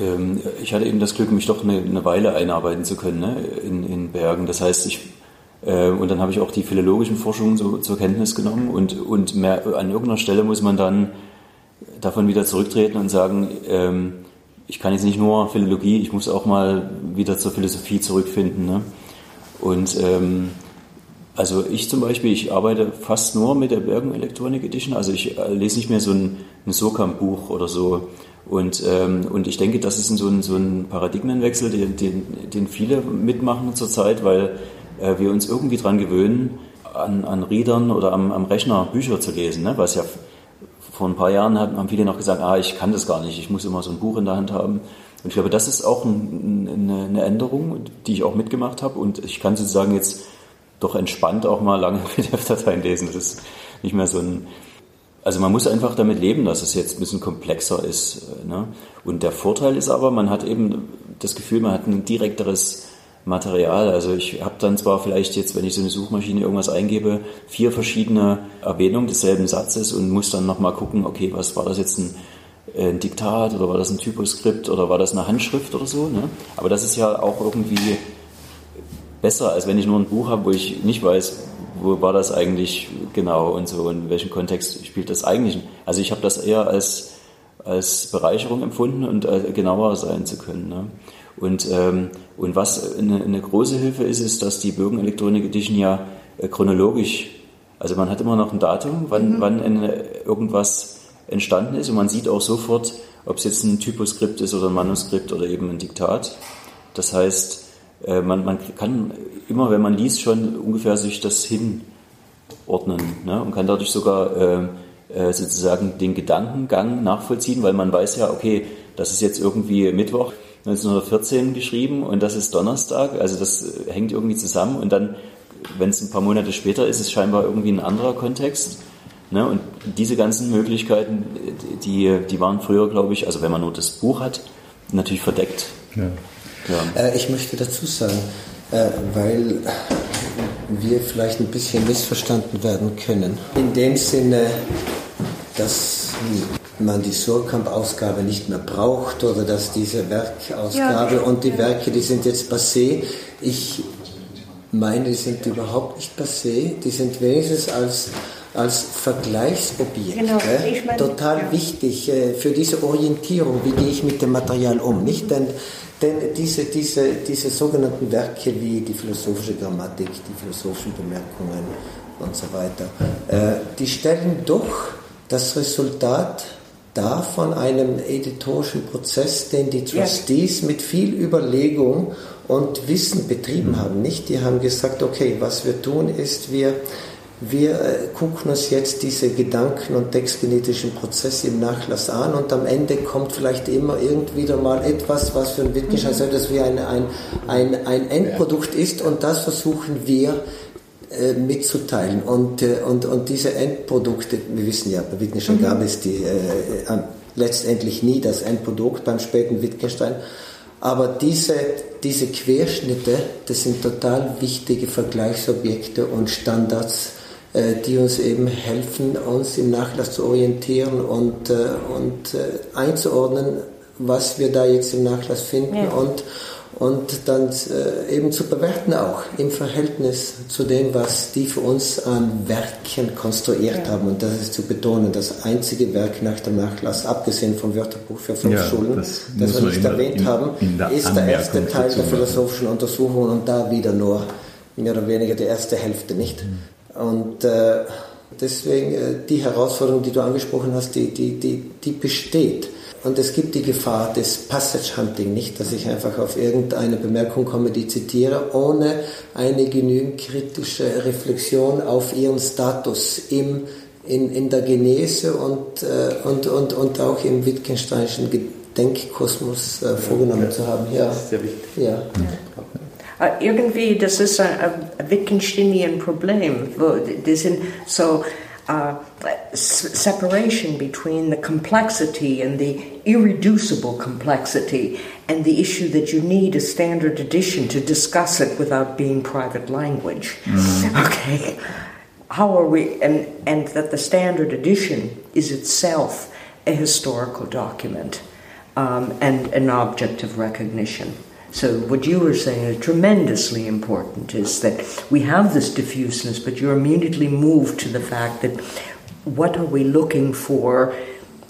Ähm, ich hatte eben das Glück, mich doch eine, Weile einarbeiten zu können ne, in, in Bergen. Das heißt, ich und dann habe ich auch die philologischen Forschungen so zur Kenntnis genommen und, und mehr, an irgendeiner Stelle muss man dann davon wieder zurücktreten und sagen, ähm, ich kann jetzt nicht nur Philologie, ich muss auch mal wieder zur Philosophie zurückfinden. Ne? Und ähm, also ich zum Beispiel, ich arbeite fast nur mit der Bergen Electronic Edition, also ich äh, lese nicht mehr so ein, ein Sokam-Buch oder so. Und, ähm, und ich denke, das ist so ein, so ein Paradigmenwechsel, den, den, den viele mitmachen zurzeit, weil äh, wir uns irgendwie dran gewöhnen, an, an Readern oder am, am Rechner Bücher zu lesen. Ne? Was ja vor ein paar Jahren haben viele noch gesagt, ah, ich kann das gar nicht, ich muss immer so ein Buch in der Hand haben. Und ich glaube, das ist auch ein, eine, Änderung, die ich auch mitgemacht habe. Und ich kann sozusagen jetzt doch entspannt auch mal lange [LAUGHS] PDF-Dateien lesen. Das ist nicht mehr so ein. Also man muss einfach damit leben, dass es jetzt ein bisschen komplexer ist. Äh, ne? Und der Vorteil ist aber, man hat eben das Gefühl, man hat ein direkteres Material. Also ich habe dann zwar vielleicht jetzt, wenn ich so eine Suchmaschine irgendwas eingebe, vier verschiedene Erwähnungen desselben Satzes und muss dann nochmal gucken, okay, was war das jetzt ein, äh, ein, Diktat oder war das ein Typoskript oder war das eine Handschrift oder so. Ne? Aber das ist ja auch irgendwie besser, als wenn ich nur ein Buch habe, wo ich nicht weiß, wo war das eigentlich genau und so, in welchem Kontext spielt das eigentlich. Also ich habe das eher als, als Bereicherung empfunden und äh, genauer sein zu können. Ne? Und, ähm, und was eine, eine, große Hilfe ist, ist, dass die Bürgenelektronik Edition ja äh, chronologisch, also man hat immer noch ein Datum, wann, mhm. wann eine, irgendwas entstanden ist und man sieht auch sofort, ob es jetzt ein Typoskript ist oder ein Manuskript oder eben ein Diktat. Das heißt, äh, man, man kann immer, wenn man liest, schon ungefähr sich das hinordnen ne? und kann dadurch sogar äh, äh, sozusagen den Gedankengang nachvollziehen, weil man weiß ja, okay, das ist jetzt irgendwie Mittwoch 1914 geschrieben und das ist Donnerstag, also das hängt irgendwie zusammen und dann, wenn es ein paar Monate später ist, ist es scheinbar irgendwie ein anderer Kontext. Ne? Und diese ganzen Möglichkeiten, die, die waren früher, glaube ich, also wenn man nur das Buch hat, natürlich verdeckt. Ja. Ja. Äh, ich möchte dazu sagen, äh, weil wir vielleicht ein bisschen missverstanden werden können. In dem Sinne, dass man die Surkamp-Ausgabe nicht mehr braucht oder dass diese Werkausgabe ja. und die Werke, die sind jetzt passé. Ich meine, die sind überhaupt nicht passé. Die sind wenigstens als als Vergleichsobjekt genau, ich mein, total ja. wichtig äh, für diese Orientierung, wie gehe ich mit dem Material um. Nicht? Denn, denn diese, diese, diese sogenannten Werke wie die philosophische Grammatik, die philosophischen Bemerkungen und so weiter, äh, die stellen doch das Resultat dar von einem editorischen Prozess, den die Trustees ja. mit viel Überlegung und Wissen betrieben mhm. haben. Nicht? Die haben gesagt, okay, was wir tun ist, wir wir äh, gucken uns jetzt diese Gedanken- und textgenetischen Prozesse im Nachlass an und am Ende kommt vielleicht immer irgendwie mal etwas, was für ein Wittgenstein mhm. dass wir ein, ein, ein, ein Endprodukt ist und das versuchen wir äh, mitzuteilen. Und, äh, und, und diese Endprodukte, wir wissen ja, bei Wittgenstein mhm. gab es die äh, letztendlich nie das Endprodukt beim späten Wittgenstein. Aber diese, diese Querschnitte, das sind total wichtige Vergleichsobjekte und Standards, äh, die uns eben helfen, uns im Nachlass zu orientieren und, und einzuordnen, was wir da jetzt im Nachlass finden ja. und, und dann eben zu bewerten auch im Verhältnis zu dem, was die für uns an Werken konstruiert ja. haben. Und das ist zu betonen, das einzige Werk nach dem Nachlass, abgesehen vom Wörterbuch für fünf ja, Schulen, das, das wir nicht erwähnt in, haben, in der ist der erste Teil der philosophischen Untersuchungen und da wieder nur mehr oder weniger die erste Hälfte nicht. Mhm. Und äh, deswegen äh, die Herausforderung, die du angesprochen hast, die, die, die, die besteht. Und es gibt die Gefahr des Passage Hunting nicht, dass ich einfach auf irgendeine Bemerkung komme, die zitiere, ohne eine genügend kritische Reflexion auf ihren Status im, in, in der Genese und, äh, und, und, und auch im Wittgensteinischen Gedenkkosmos äh, vorgenommen ja, zu haben. Ja. Sehr wichtig. Ja. ja. Uh, irgendwie, das ist ein, ein Wittgensteinian Problem. Das sind so uh, separation between the complexity and the irreducible complexity and the issue that you need a standard edition to discuss it without being private language. Mm. Okay. How are we, and, and that the standard edition is itself a historical document um, and an object of recognition. So, what you were saying is tremendously important is that we have this diffuseness, but you're immediately moved to the fact that what are we looking for?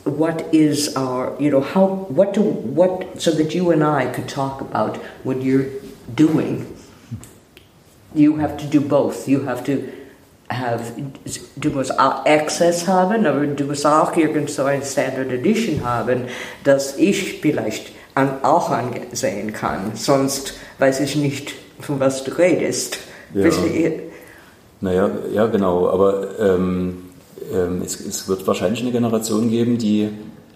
What is our, you know, how, what do, what, so that you and I could talk about what you're doing. You have to do both. You have to have, du musst Access haben, aber du musst auch irgend so ein Standard Edition haben, dass ich vielleicht an, auch ansehen kann. Sonst weiß ich nicht, von was du redest. Ja. Naja, ja, genau. Aber ähm, ähm, es, es, wird wahrscheinlich eine Generation geben, die.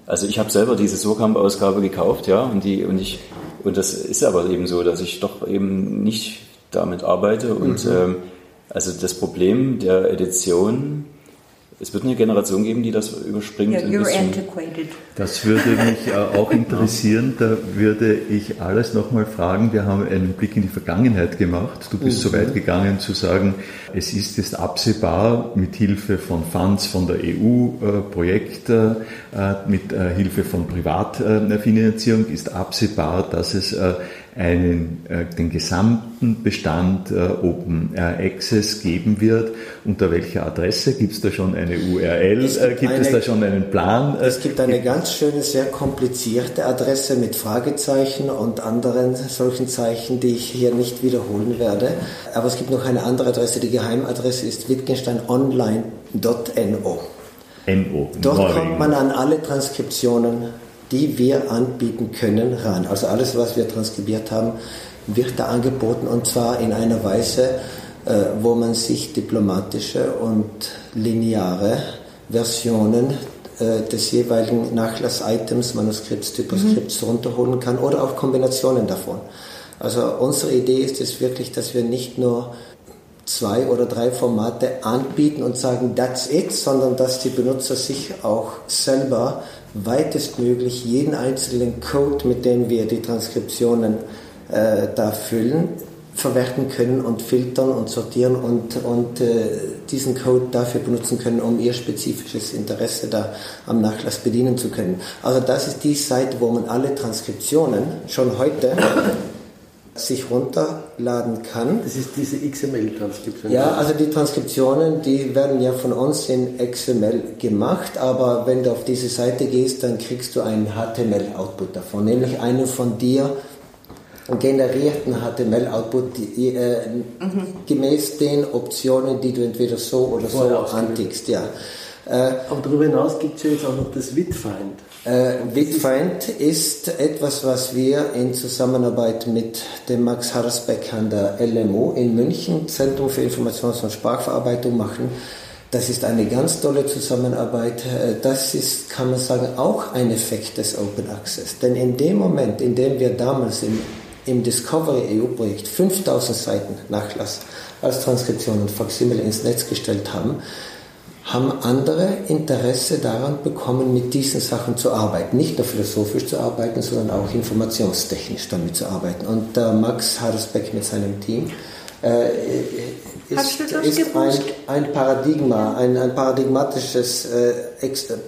Also ich habe selber diese Surkamp-Ausgabe gekauft, ja, und die und ich und das ist aber eben so, dass ich doch eben nicht damit arbeite und mhm. ähm, also das Problem der Edition es wird eine Generation geben, die das überspringt. Yeah, you're antiquated. Das würde mich äh, auch interessieren. Da würde ich alles nochmal fragen. Wir haben einen Blick in die Vergangenheit gemacht. Du bist mhm. so weit gegangen zu sagen, es ist jetzt absehbar mit Hilfe von Funds von der EU, äh, Projekte, äh, mit Hilfe von Privatfinanzierung ist absehbar, dass es einen, äh, den gesamten Bestand äh, Open Access geben wird. Unter welcher Adresse? Gibt es da schon eine URL? Es gibt, gibt eine, es da schon einen Plan? Es gibt eine ganz schöne, sehr komplizierte Adresse mit Fragezeichen und anderen solchen Zeichen, die ich hier nicht wiederholen werde. Aber es gibt noch eine andere Adresse. Die Geheimadresse ist wittgensteinonline.no. NO. Dort kommt man an alle Transkriptionen die wir anbieten können, ran. Also alles, was wir transkribiert haben, wird da angeboten und zwar in einer Weise, äh, wo man sich diplomatische und lineare Versionen äh, des jeweiligen Nachlass-Items, Manuskripts, Typoskripts mhm. runterholen kann oder auch Kombinationen davon. Also unsere Idee ist es wirklich, dass wir nicht nur zwei oder drei Formate anbieten und sagen, that's it, sondern dass die Benutzer sich auch selber weitestmöglich jeden einzelnen Code, mit dem wir die Transkriptionen äh, da füllen, verwerten können und filtern und sortieren und, und äh, diesen Code dafür benutzen können, um ihr spezifisches Interesse da am Nachlass bedienen zu können. Also das ist die Seite, wo man alle Transkriptionen schon heute sich runterladen kann. Das ist diese XML-Transkription. Ja, also die Transkriptionen, die werden ja von uns in XML gemacht, aber wenn du auf diese Seite gehst, dann kriegst du einen HTML-Output davon, nämlich einen von dir generierten HTML-Output äh, mhm. gemäß den Optionen, die du entweder so oder so antickst. Ja. Äh, aber darüber hinaus gibt es ja jetzt auch noch das Witfind. Äh, Witfind ist etwas, was wir in Zusammenarbeit mit dem Max Harrisbeck an der LMO in München, Zentrum für Informations- und Sprachverarbeitung, machen. Das ist eine ganz tolle Zusammenarbeit. Äh, das ist, kann man sagen, auch ein Effekt des Open Access. Denn in dem Moment, in dem wir damals im, im Discovery EU-Projekt 5000 Seiten Nachlass als Transkription und Faximile ins Netz gestellt haben, haben andere Interesse daran bekommen, mit diesen Sachen zu arbeiten. Nicht nur philosophisch zu arbeiten, sondern auch informationstechnisch damit zu arbeiten. Und äh, Max Harrisbeck mit seinem Team äh, ist, ist ein, ein, Paradigma, ein, ein paradigmatisches äh,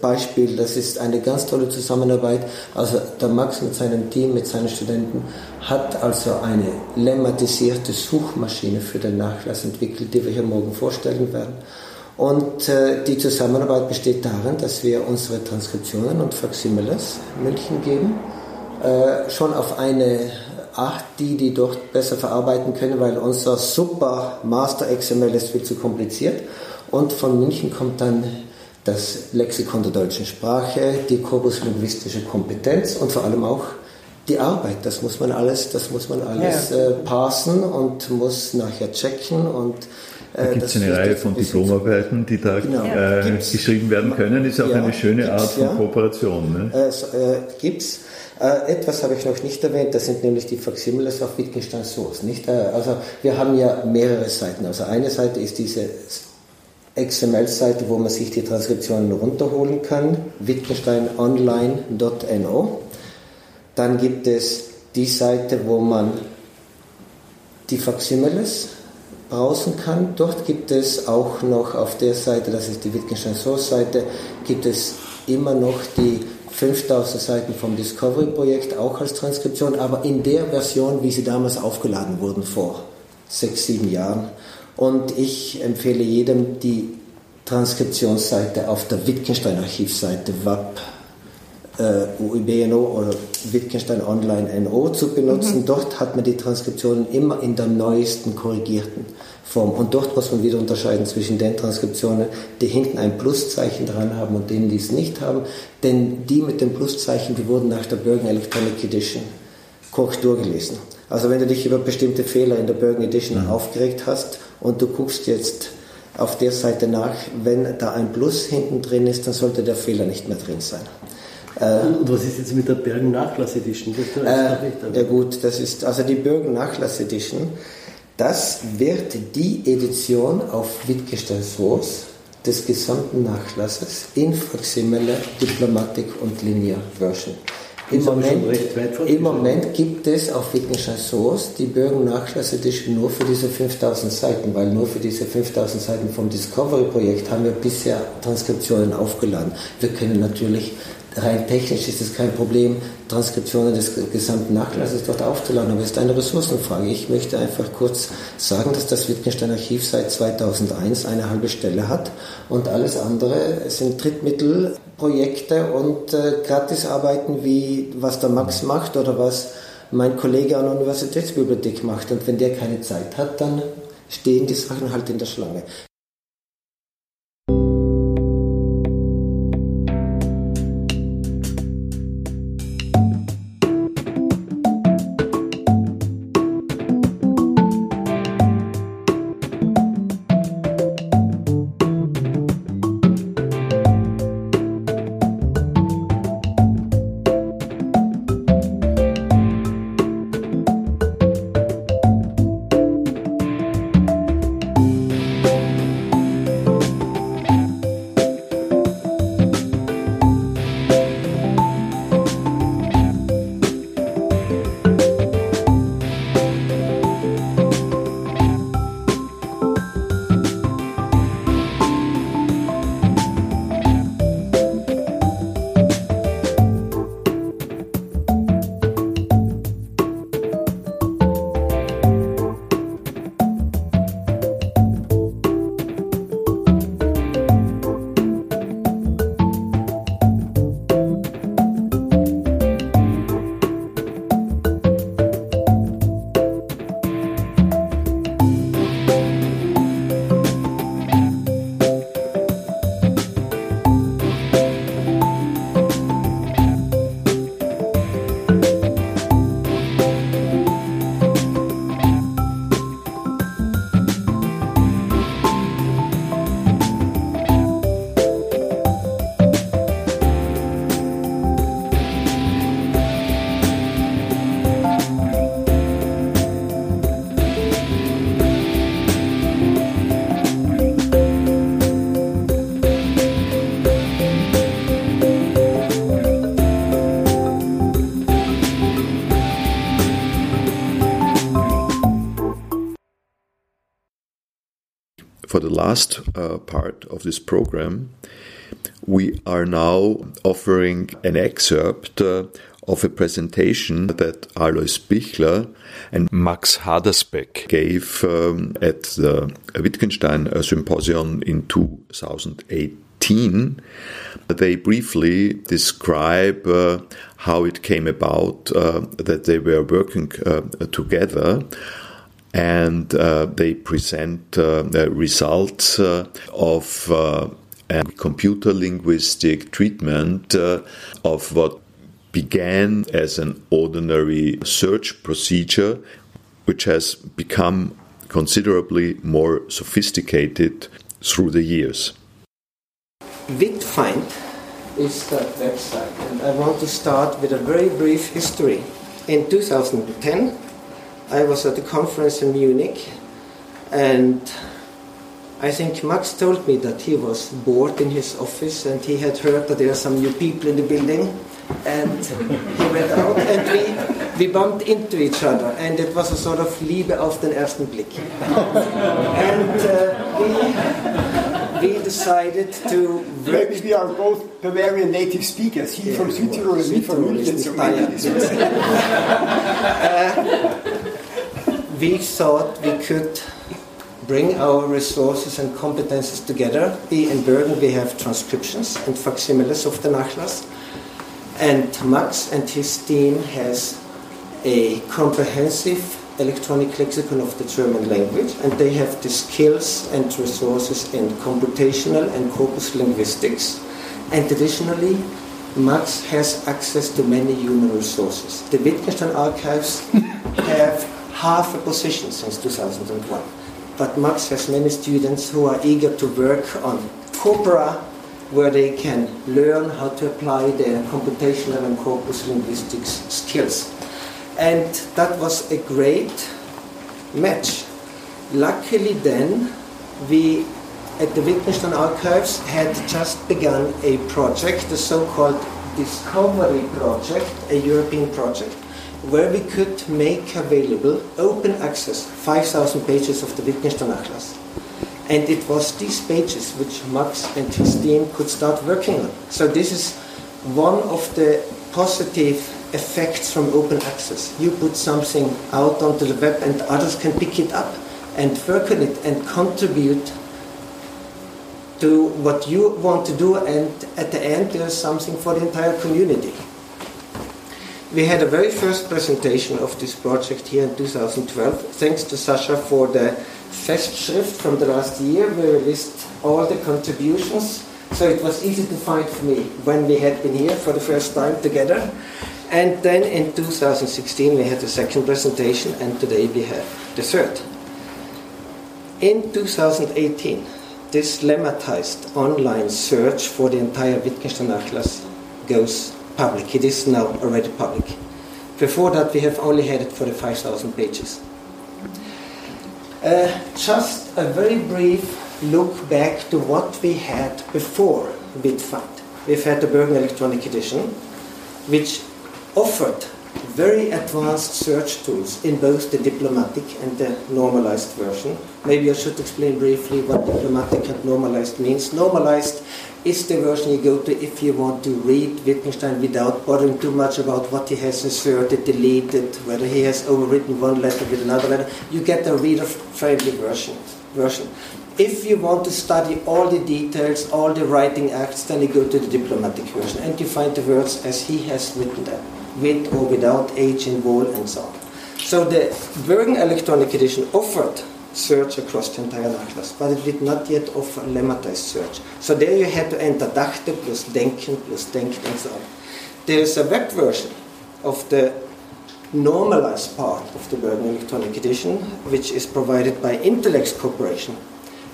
Beispiel. Das ist eine ganz tolle Zusammenarbeit. Also der Max mit seinem Team, mit seinen Studenten hat also eine lemmatisierte Suchmaschine für den Nachlass entwickelt, die wir hier morgen vorstellen werden. Und äh, die Zusammenarbeit besteht darin, dass wir unsere Transkriptionen und Faximiles München geben, äh, schon auf eine Art, die die dort besser verarbeiten können, weil unser super Master XML ist viel zu kompliziert. Und von München kommt dann das Lexikon der deutschen Sprache, die korpuslinguistische Kompetenz und vor allem auch die Arbeit. Das muss man alles, das muss man alles ja. äh, parsen und muss nachher checken und da gibt es eine Reihe von Diplomarbeiten, die da genau. äh, geschrieben werden können. Ist auch ja, eine schöne Art von ja. Kooperation. Ne? Äh, äh, gibt's. Äh, etwas habe ich noch nicht erwähnt, das sind nämlich die Faximiles auf Wittgenstein Source. Nicht? Äh, also wir haben ja mehrere Seiten. Also eine Seite ist diese XML-Seite, wo man sich die Transkriptionen runterholen kann, wittgensteinonline.no. Dann gibt es die Seite, wo man die Faximiles browsen kann. Dort gibt es auch noch auf der Seite, das ist die Wittgenstein Source Seite, gibt es immer noch die 5000 Seiten vom Discovery-Projekt auch als Transkription, aber in der Version, wie sie damals aufgeladen wurden vor sechs, sieben Jahren. Und ich empfehle jedem die Transkriptionsseite auf der Wittgenstein-Archivseite WAP äh, UIBNO oder Wittgenstein Online NO zu benutzen. Mhm. Dort hat man die Transkriptionen immer in der neuesten korrigierten Form. Und dort muss man wieder unterscheiden zwischen den Transkriptionen, die hinten ein Pluszeichen dran haben und denen, die es nicht haben. Denn die mit dem Pluszeichen, die wurden nach der Bergen Electronic Edition Korrektur gelesen. Also wenn du dich über bestimmte Fehler in der Bergen Edition mhm. aufgeregt hast und du guckst jetzt auf der Seite nach, wenn da ein Plus hinten drin ist, dann sollte der Fehler nicht mehr drin sein. Äh, und was ist jetzt mit der Bergen Nachlass Edition? Das äh, ja gut, das ist also die Bergen Nachlass Edition. Das wird die Edition auf Wittgenstein Source des gesamten Nachlasses in Faximile, Diplomatik und Linear Version. Im Moment, Im Moment, gibt es auf Wittgenstein Source die Bürgen Nachlass Edition nur für diese 5000 Seiten, weil nur für diese 5000 Seiten vom Discovery Projekt haben wir bisher Transkriptionen aufgeladen. Wir können natürlich rein technisch ist es kein Problem, Transkriptionen des gesamten Nachlasses dort aufzuladen, aber es ist eine Ressourcenfrage. Ich möchte einfach kurz sagen, dass das Wittgenstein Archiv seit 2001 eine halbe Stelle hat und alles andere sind Drittmittelprojekte und äh, Gratisarbeiten wie was der Max macht oder was mein Kollege an der Universitätsbibliothek macht. Und wenn der keine Zeit hat, dann stehen die Sachen halt in der Schlange. Last uh, part of this program, we are now offering an excerpt uh, of a presentation that Alois Bichler and Max Hadersbeck gave um, at the Wittgenstein uh, Symposium in 2018. They briefly describe uh, how it came about uh, that they were working uh, together and uh, they present uh, results uh, of a computer linguistic treatment of what began as an ordinary search procedure, which has become considerably more sophisticated through the years. Witfind is that website, and I want to start with a very brief history. In 2010, I was at a conference in Munich, and I think Max told me that he was bored in his office and he had heard that there are some new people in the building. And he went out and we, we bumped into each other, and it was a sort of Liebe auf den ersten Blick. and uh, we, we decided to. Maybe we are both Bavarian native speakers. He yeah, from Südtirol and me from München. [LAUGHS] We thought we could bring our resources and competences together. We in Bergen we have transcriptions and facsimiles of the Nachlass, and Max and his team has a comprehensive electronic lexicon of the German language, and they have the skills and resources in computational and corpus linguistics. And additionally, Max has access to many human resources. The Wittgenstein archives [LAUGHS] have half a position since 2001 but Max has many students who are eager to work on corpora where they can learn how to apply their computational and corpus linguistics skills. And that was a great match. Luckily, then, we at the Wittgenstein Archives had just begun a project, the so called Discovery Project, a European project, where we could make available open access 5,000 pages of the Wittgenstein Atlas. And it was these pages which Max and his team could start working on. So this is one of the positive effects from open access. You put something out onto the web and others can pick it up and work on it and contribute to what you want to do and at the end there's something for the entire community. We had a very first presentation of this project here in 2012. Thanks to Sasha for the Festschrift from the last year, where we list all the contributions. So it was easy to find for me when we had been here for the first time together. And then in 2016 we had the second presentation, and today we have the third. In 2018, this lemmatized online search for the entire Wittgenstein Atlas goes public. It is now already public. Before that, we have only had it for the 5,000 pages. Uh, just a very brief look back to what we had before Witfind. We've had the Bergen Electronic Edition, which offered very advanced search tools in both the diplomatic and the normalized version. Maybe I should explain briefly what diplomatic and normalized means. Normalized is the version you go to if you want to read Wittgenstein without bothering too much about what he has inserted, deleted, whether he has overwritten one letter with another letter. You get a reader-friendly version. version. If you want to study all the details, all the writing acts, then you go to the diplomatic version and you find the words as he has written them with or without age in wall and so on. So the Bergen Electronic Edition offered search across the entire Nachlass, but it did not yet offer lemmatized search. So there you had to enter dachte plus denken plus denkt and so on. There is a web version of the normalized part of the Bergen Electronic Edition, which is provided by Intellex Corporation,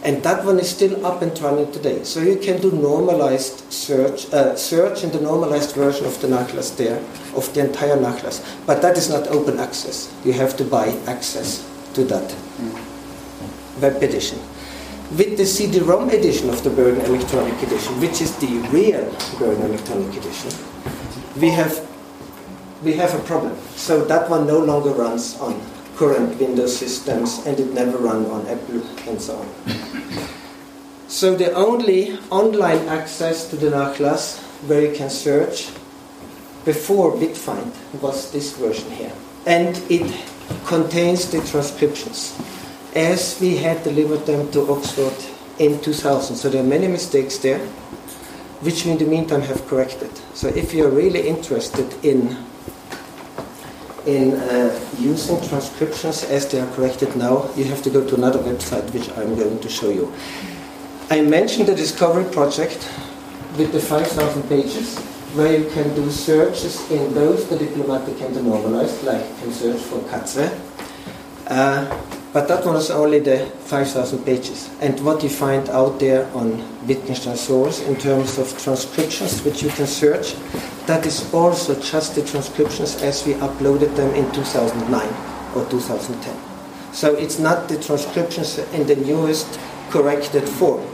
and that one is still up and running today. So you can do normalized search, uh, search in the normalized version of the Nachlass there, of the entire Nachlass. But that is not open access. You have to buy access to that mm. Web edition. With the CD-ROM edition of the Bergen Electronic Edition, which is the real Bergen Electronic Edition, we have we have a problem. So that one no longer runs on current Windows systems and it never run on Apple and so on. So the only online access to the Nachlass where you can search before Bitfind was this version here. And it contains the transcriptions as we had delivered them to Oxford in 2000. So there are many mistakes there, which we in the meantime have corrected. So if you're really interested in in uh, using transcriptions as they are corrected now, you have to go to another website which I'm going to show you. I mentioned the Discovery Project with the 5,000 pages where you can do searches in both the diplomatic and the normalized, like you can search for Katze. Uh, but that is only the 5,000 pages. And what you find out there on Wittgenstein source in terms of transcriptions, which you can search, that is also just the transcriptions as we uploaded them in 2009 or 2010. So it's not the transcriptions in the newest corrected form.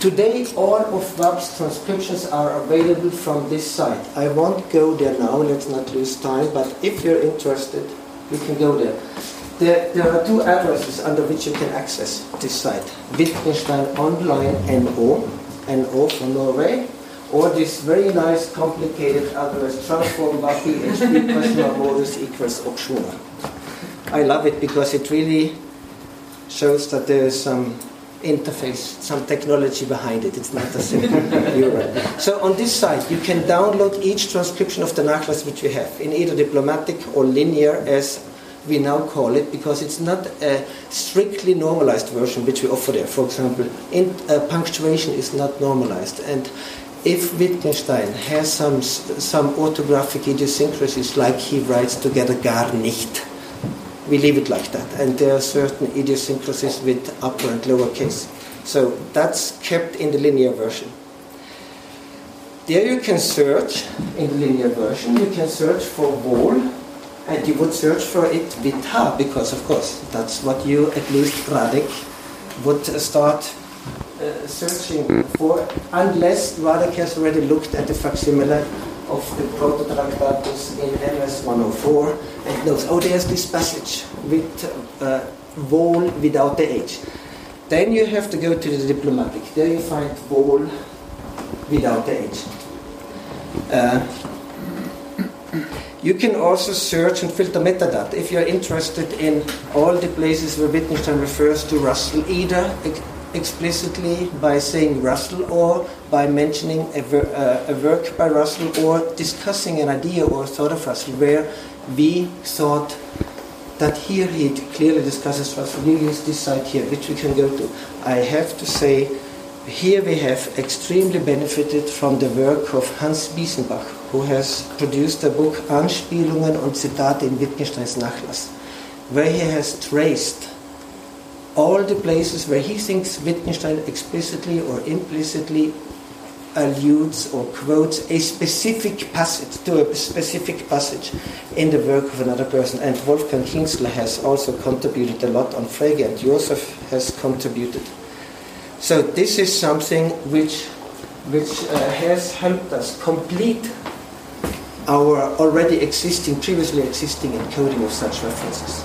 Today, all of WAP's transcriptions are available from this site. I won't go there now, let's not lose time, but if you're interested, you can go there. There, there are two addresses under which you can access this site. Wittgenstein Online NO, NO for Norway, or this very nice complicated address transform WAPI HP question modus equals Okshuna. I love it because it really shows that there is some interface, some technology behind it. It's not a simple [LAUGHS] URL. So on this site, you can download each transcription of the Nachlass which we have in either diplomatic or linear as we now call it because it's not a strictly normalized version which we offer there. For example, in, uh, punctuation is not normalized. And if Wittgenstein has some, some orthographic idiosyncrasies like he writes together gar nicht, we leave it like that. And there are certain idiosyncrasies with upper and lower case. So that's kept in the linear version. There you can search in the linear version, you can search for wall, and you would search for it with ha, because of course that's what you, at least Radek, would start uh, searching for, unless Radek has already looked at the facsimile of the Prototractatus in MS 104 and knows, oh, there's this passage with uh, wall without the H. Then you have to go to the diplomatic. There you find wall without the H. Uh, you can also search and filter metadata if you're interested in all the places where Wittgenstein refers to Russell, either explicitly by saying Russell or by mentioning a, ver- uh, a, work by Russell or discussing an idea or thought of Russell where we thought that here he clearly discusses Russell. We use this site here, which we can go to. I have to say, here we have extremely benefited from the work of Hans Biesenbach, who has produced a book Anspielungen und Zitate in Wittgensteins Nachlass, where he has traced all the places where he thinks Wittgenstein explicitly or implicitly alludes or quotes a specific passage to a specific passage in the work of another person. And Wolfgang Kienzler has also contributed a lot on Frege, and Josef has contributed. So this is something which which uh, has helped us complete our already existing, previously existing encoding of such references.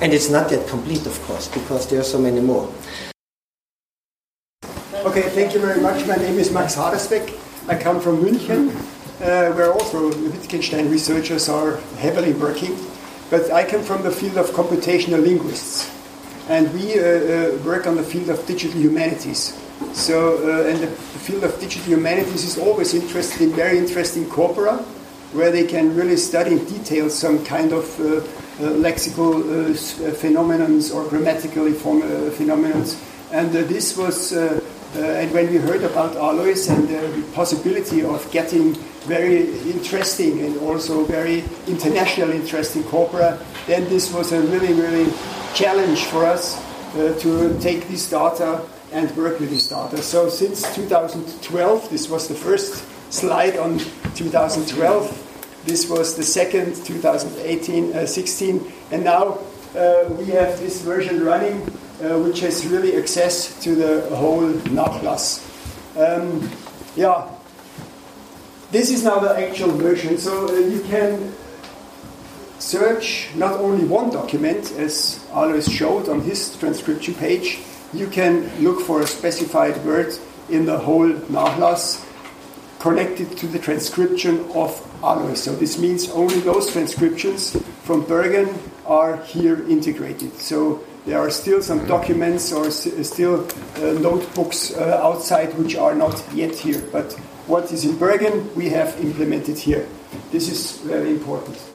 And it's not yet complete, of course, because there are so many more. Okay, thank you very much. My name is Max Hadersbeck. I come from München, uh, where also Wittgenstein researchers are heavily working. But I come from the field of computational linguists. And we uh, uh, work on the field of digital humanities. So, uh, and the, field of digital humanities is always interested in very interesting corpora, where they can really study in detail some kind of uh, uh, lexical uh, phenomenons or grammatically form, uh, phenomenons. And uh, this was, uh, and when we heard about Alois and the possibility of getting very interesting and also very international interesting corpora, then this was a really, really challenge for us to take this data and work with this data. So since 2012, this was the first slide on 2012. This was the second, 2018, uh, 16, and now uh, we have this version running, uh, which has really access to the whole Nachlass. Um, yeah, this is now the actual version, so uh, you can search not only one document, as Alois showed on his transcription page, you can look for a specified word in the whole Nahlas connected to the transcription of Alois. So this means only those transcriptions from Bergen are here integrated. So there are still some documents or still uh, notebooks uh, outside which are not yet here. But what is in Bergen, we have implemented here. This is very important.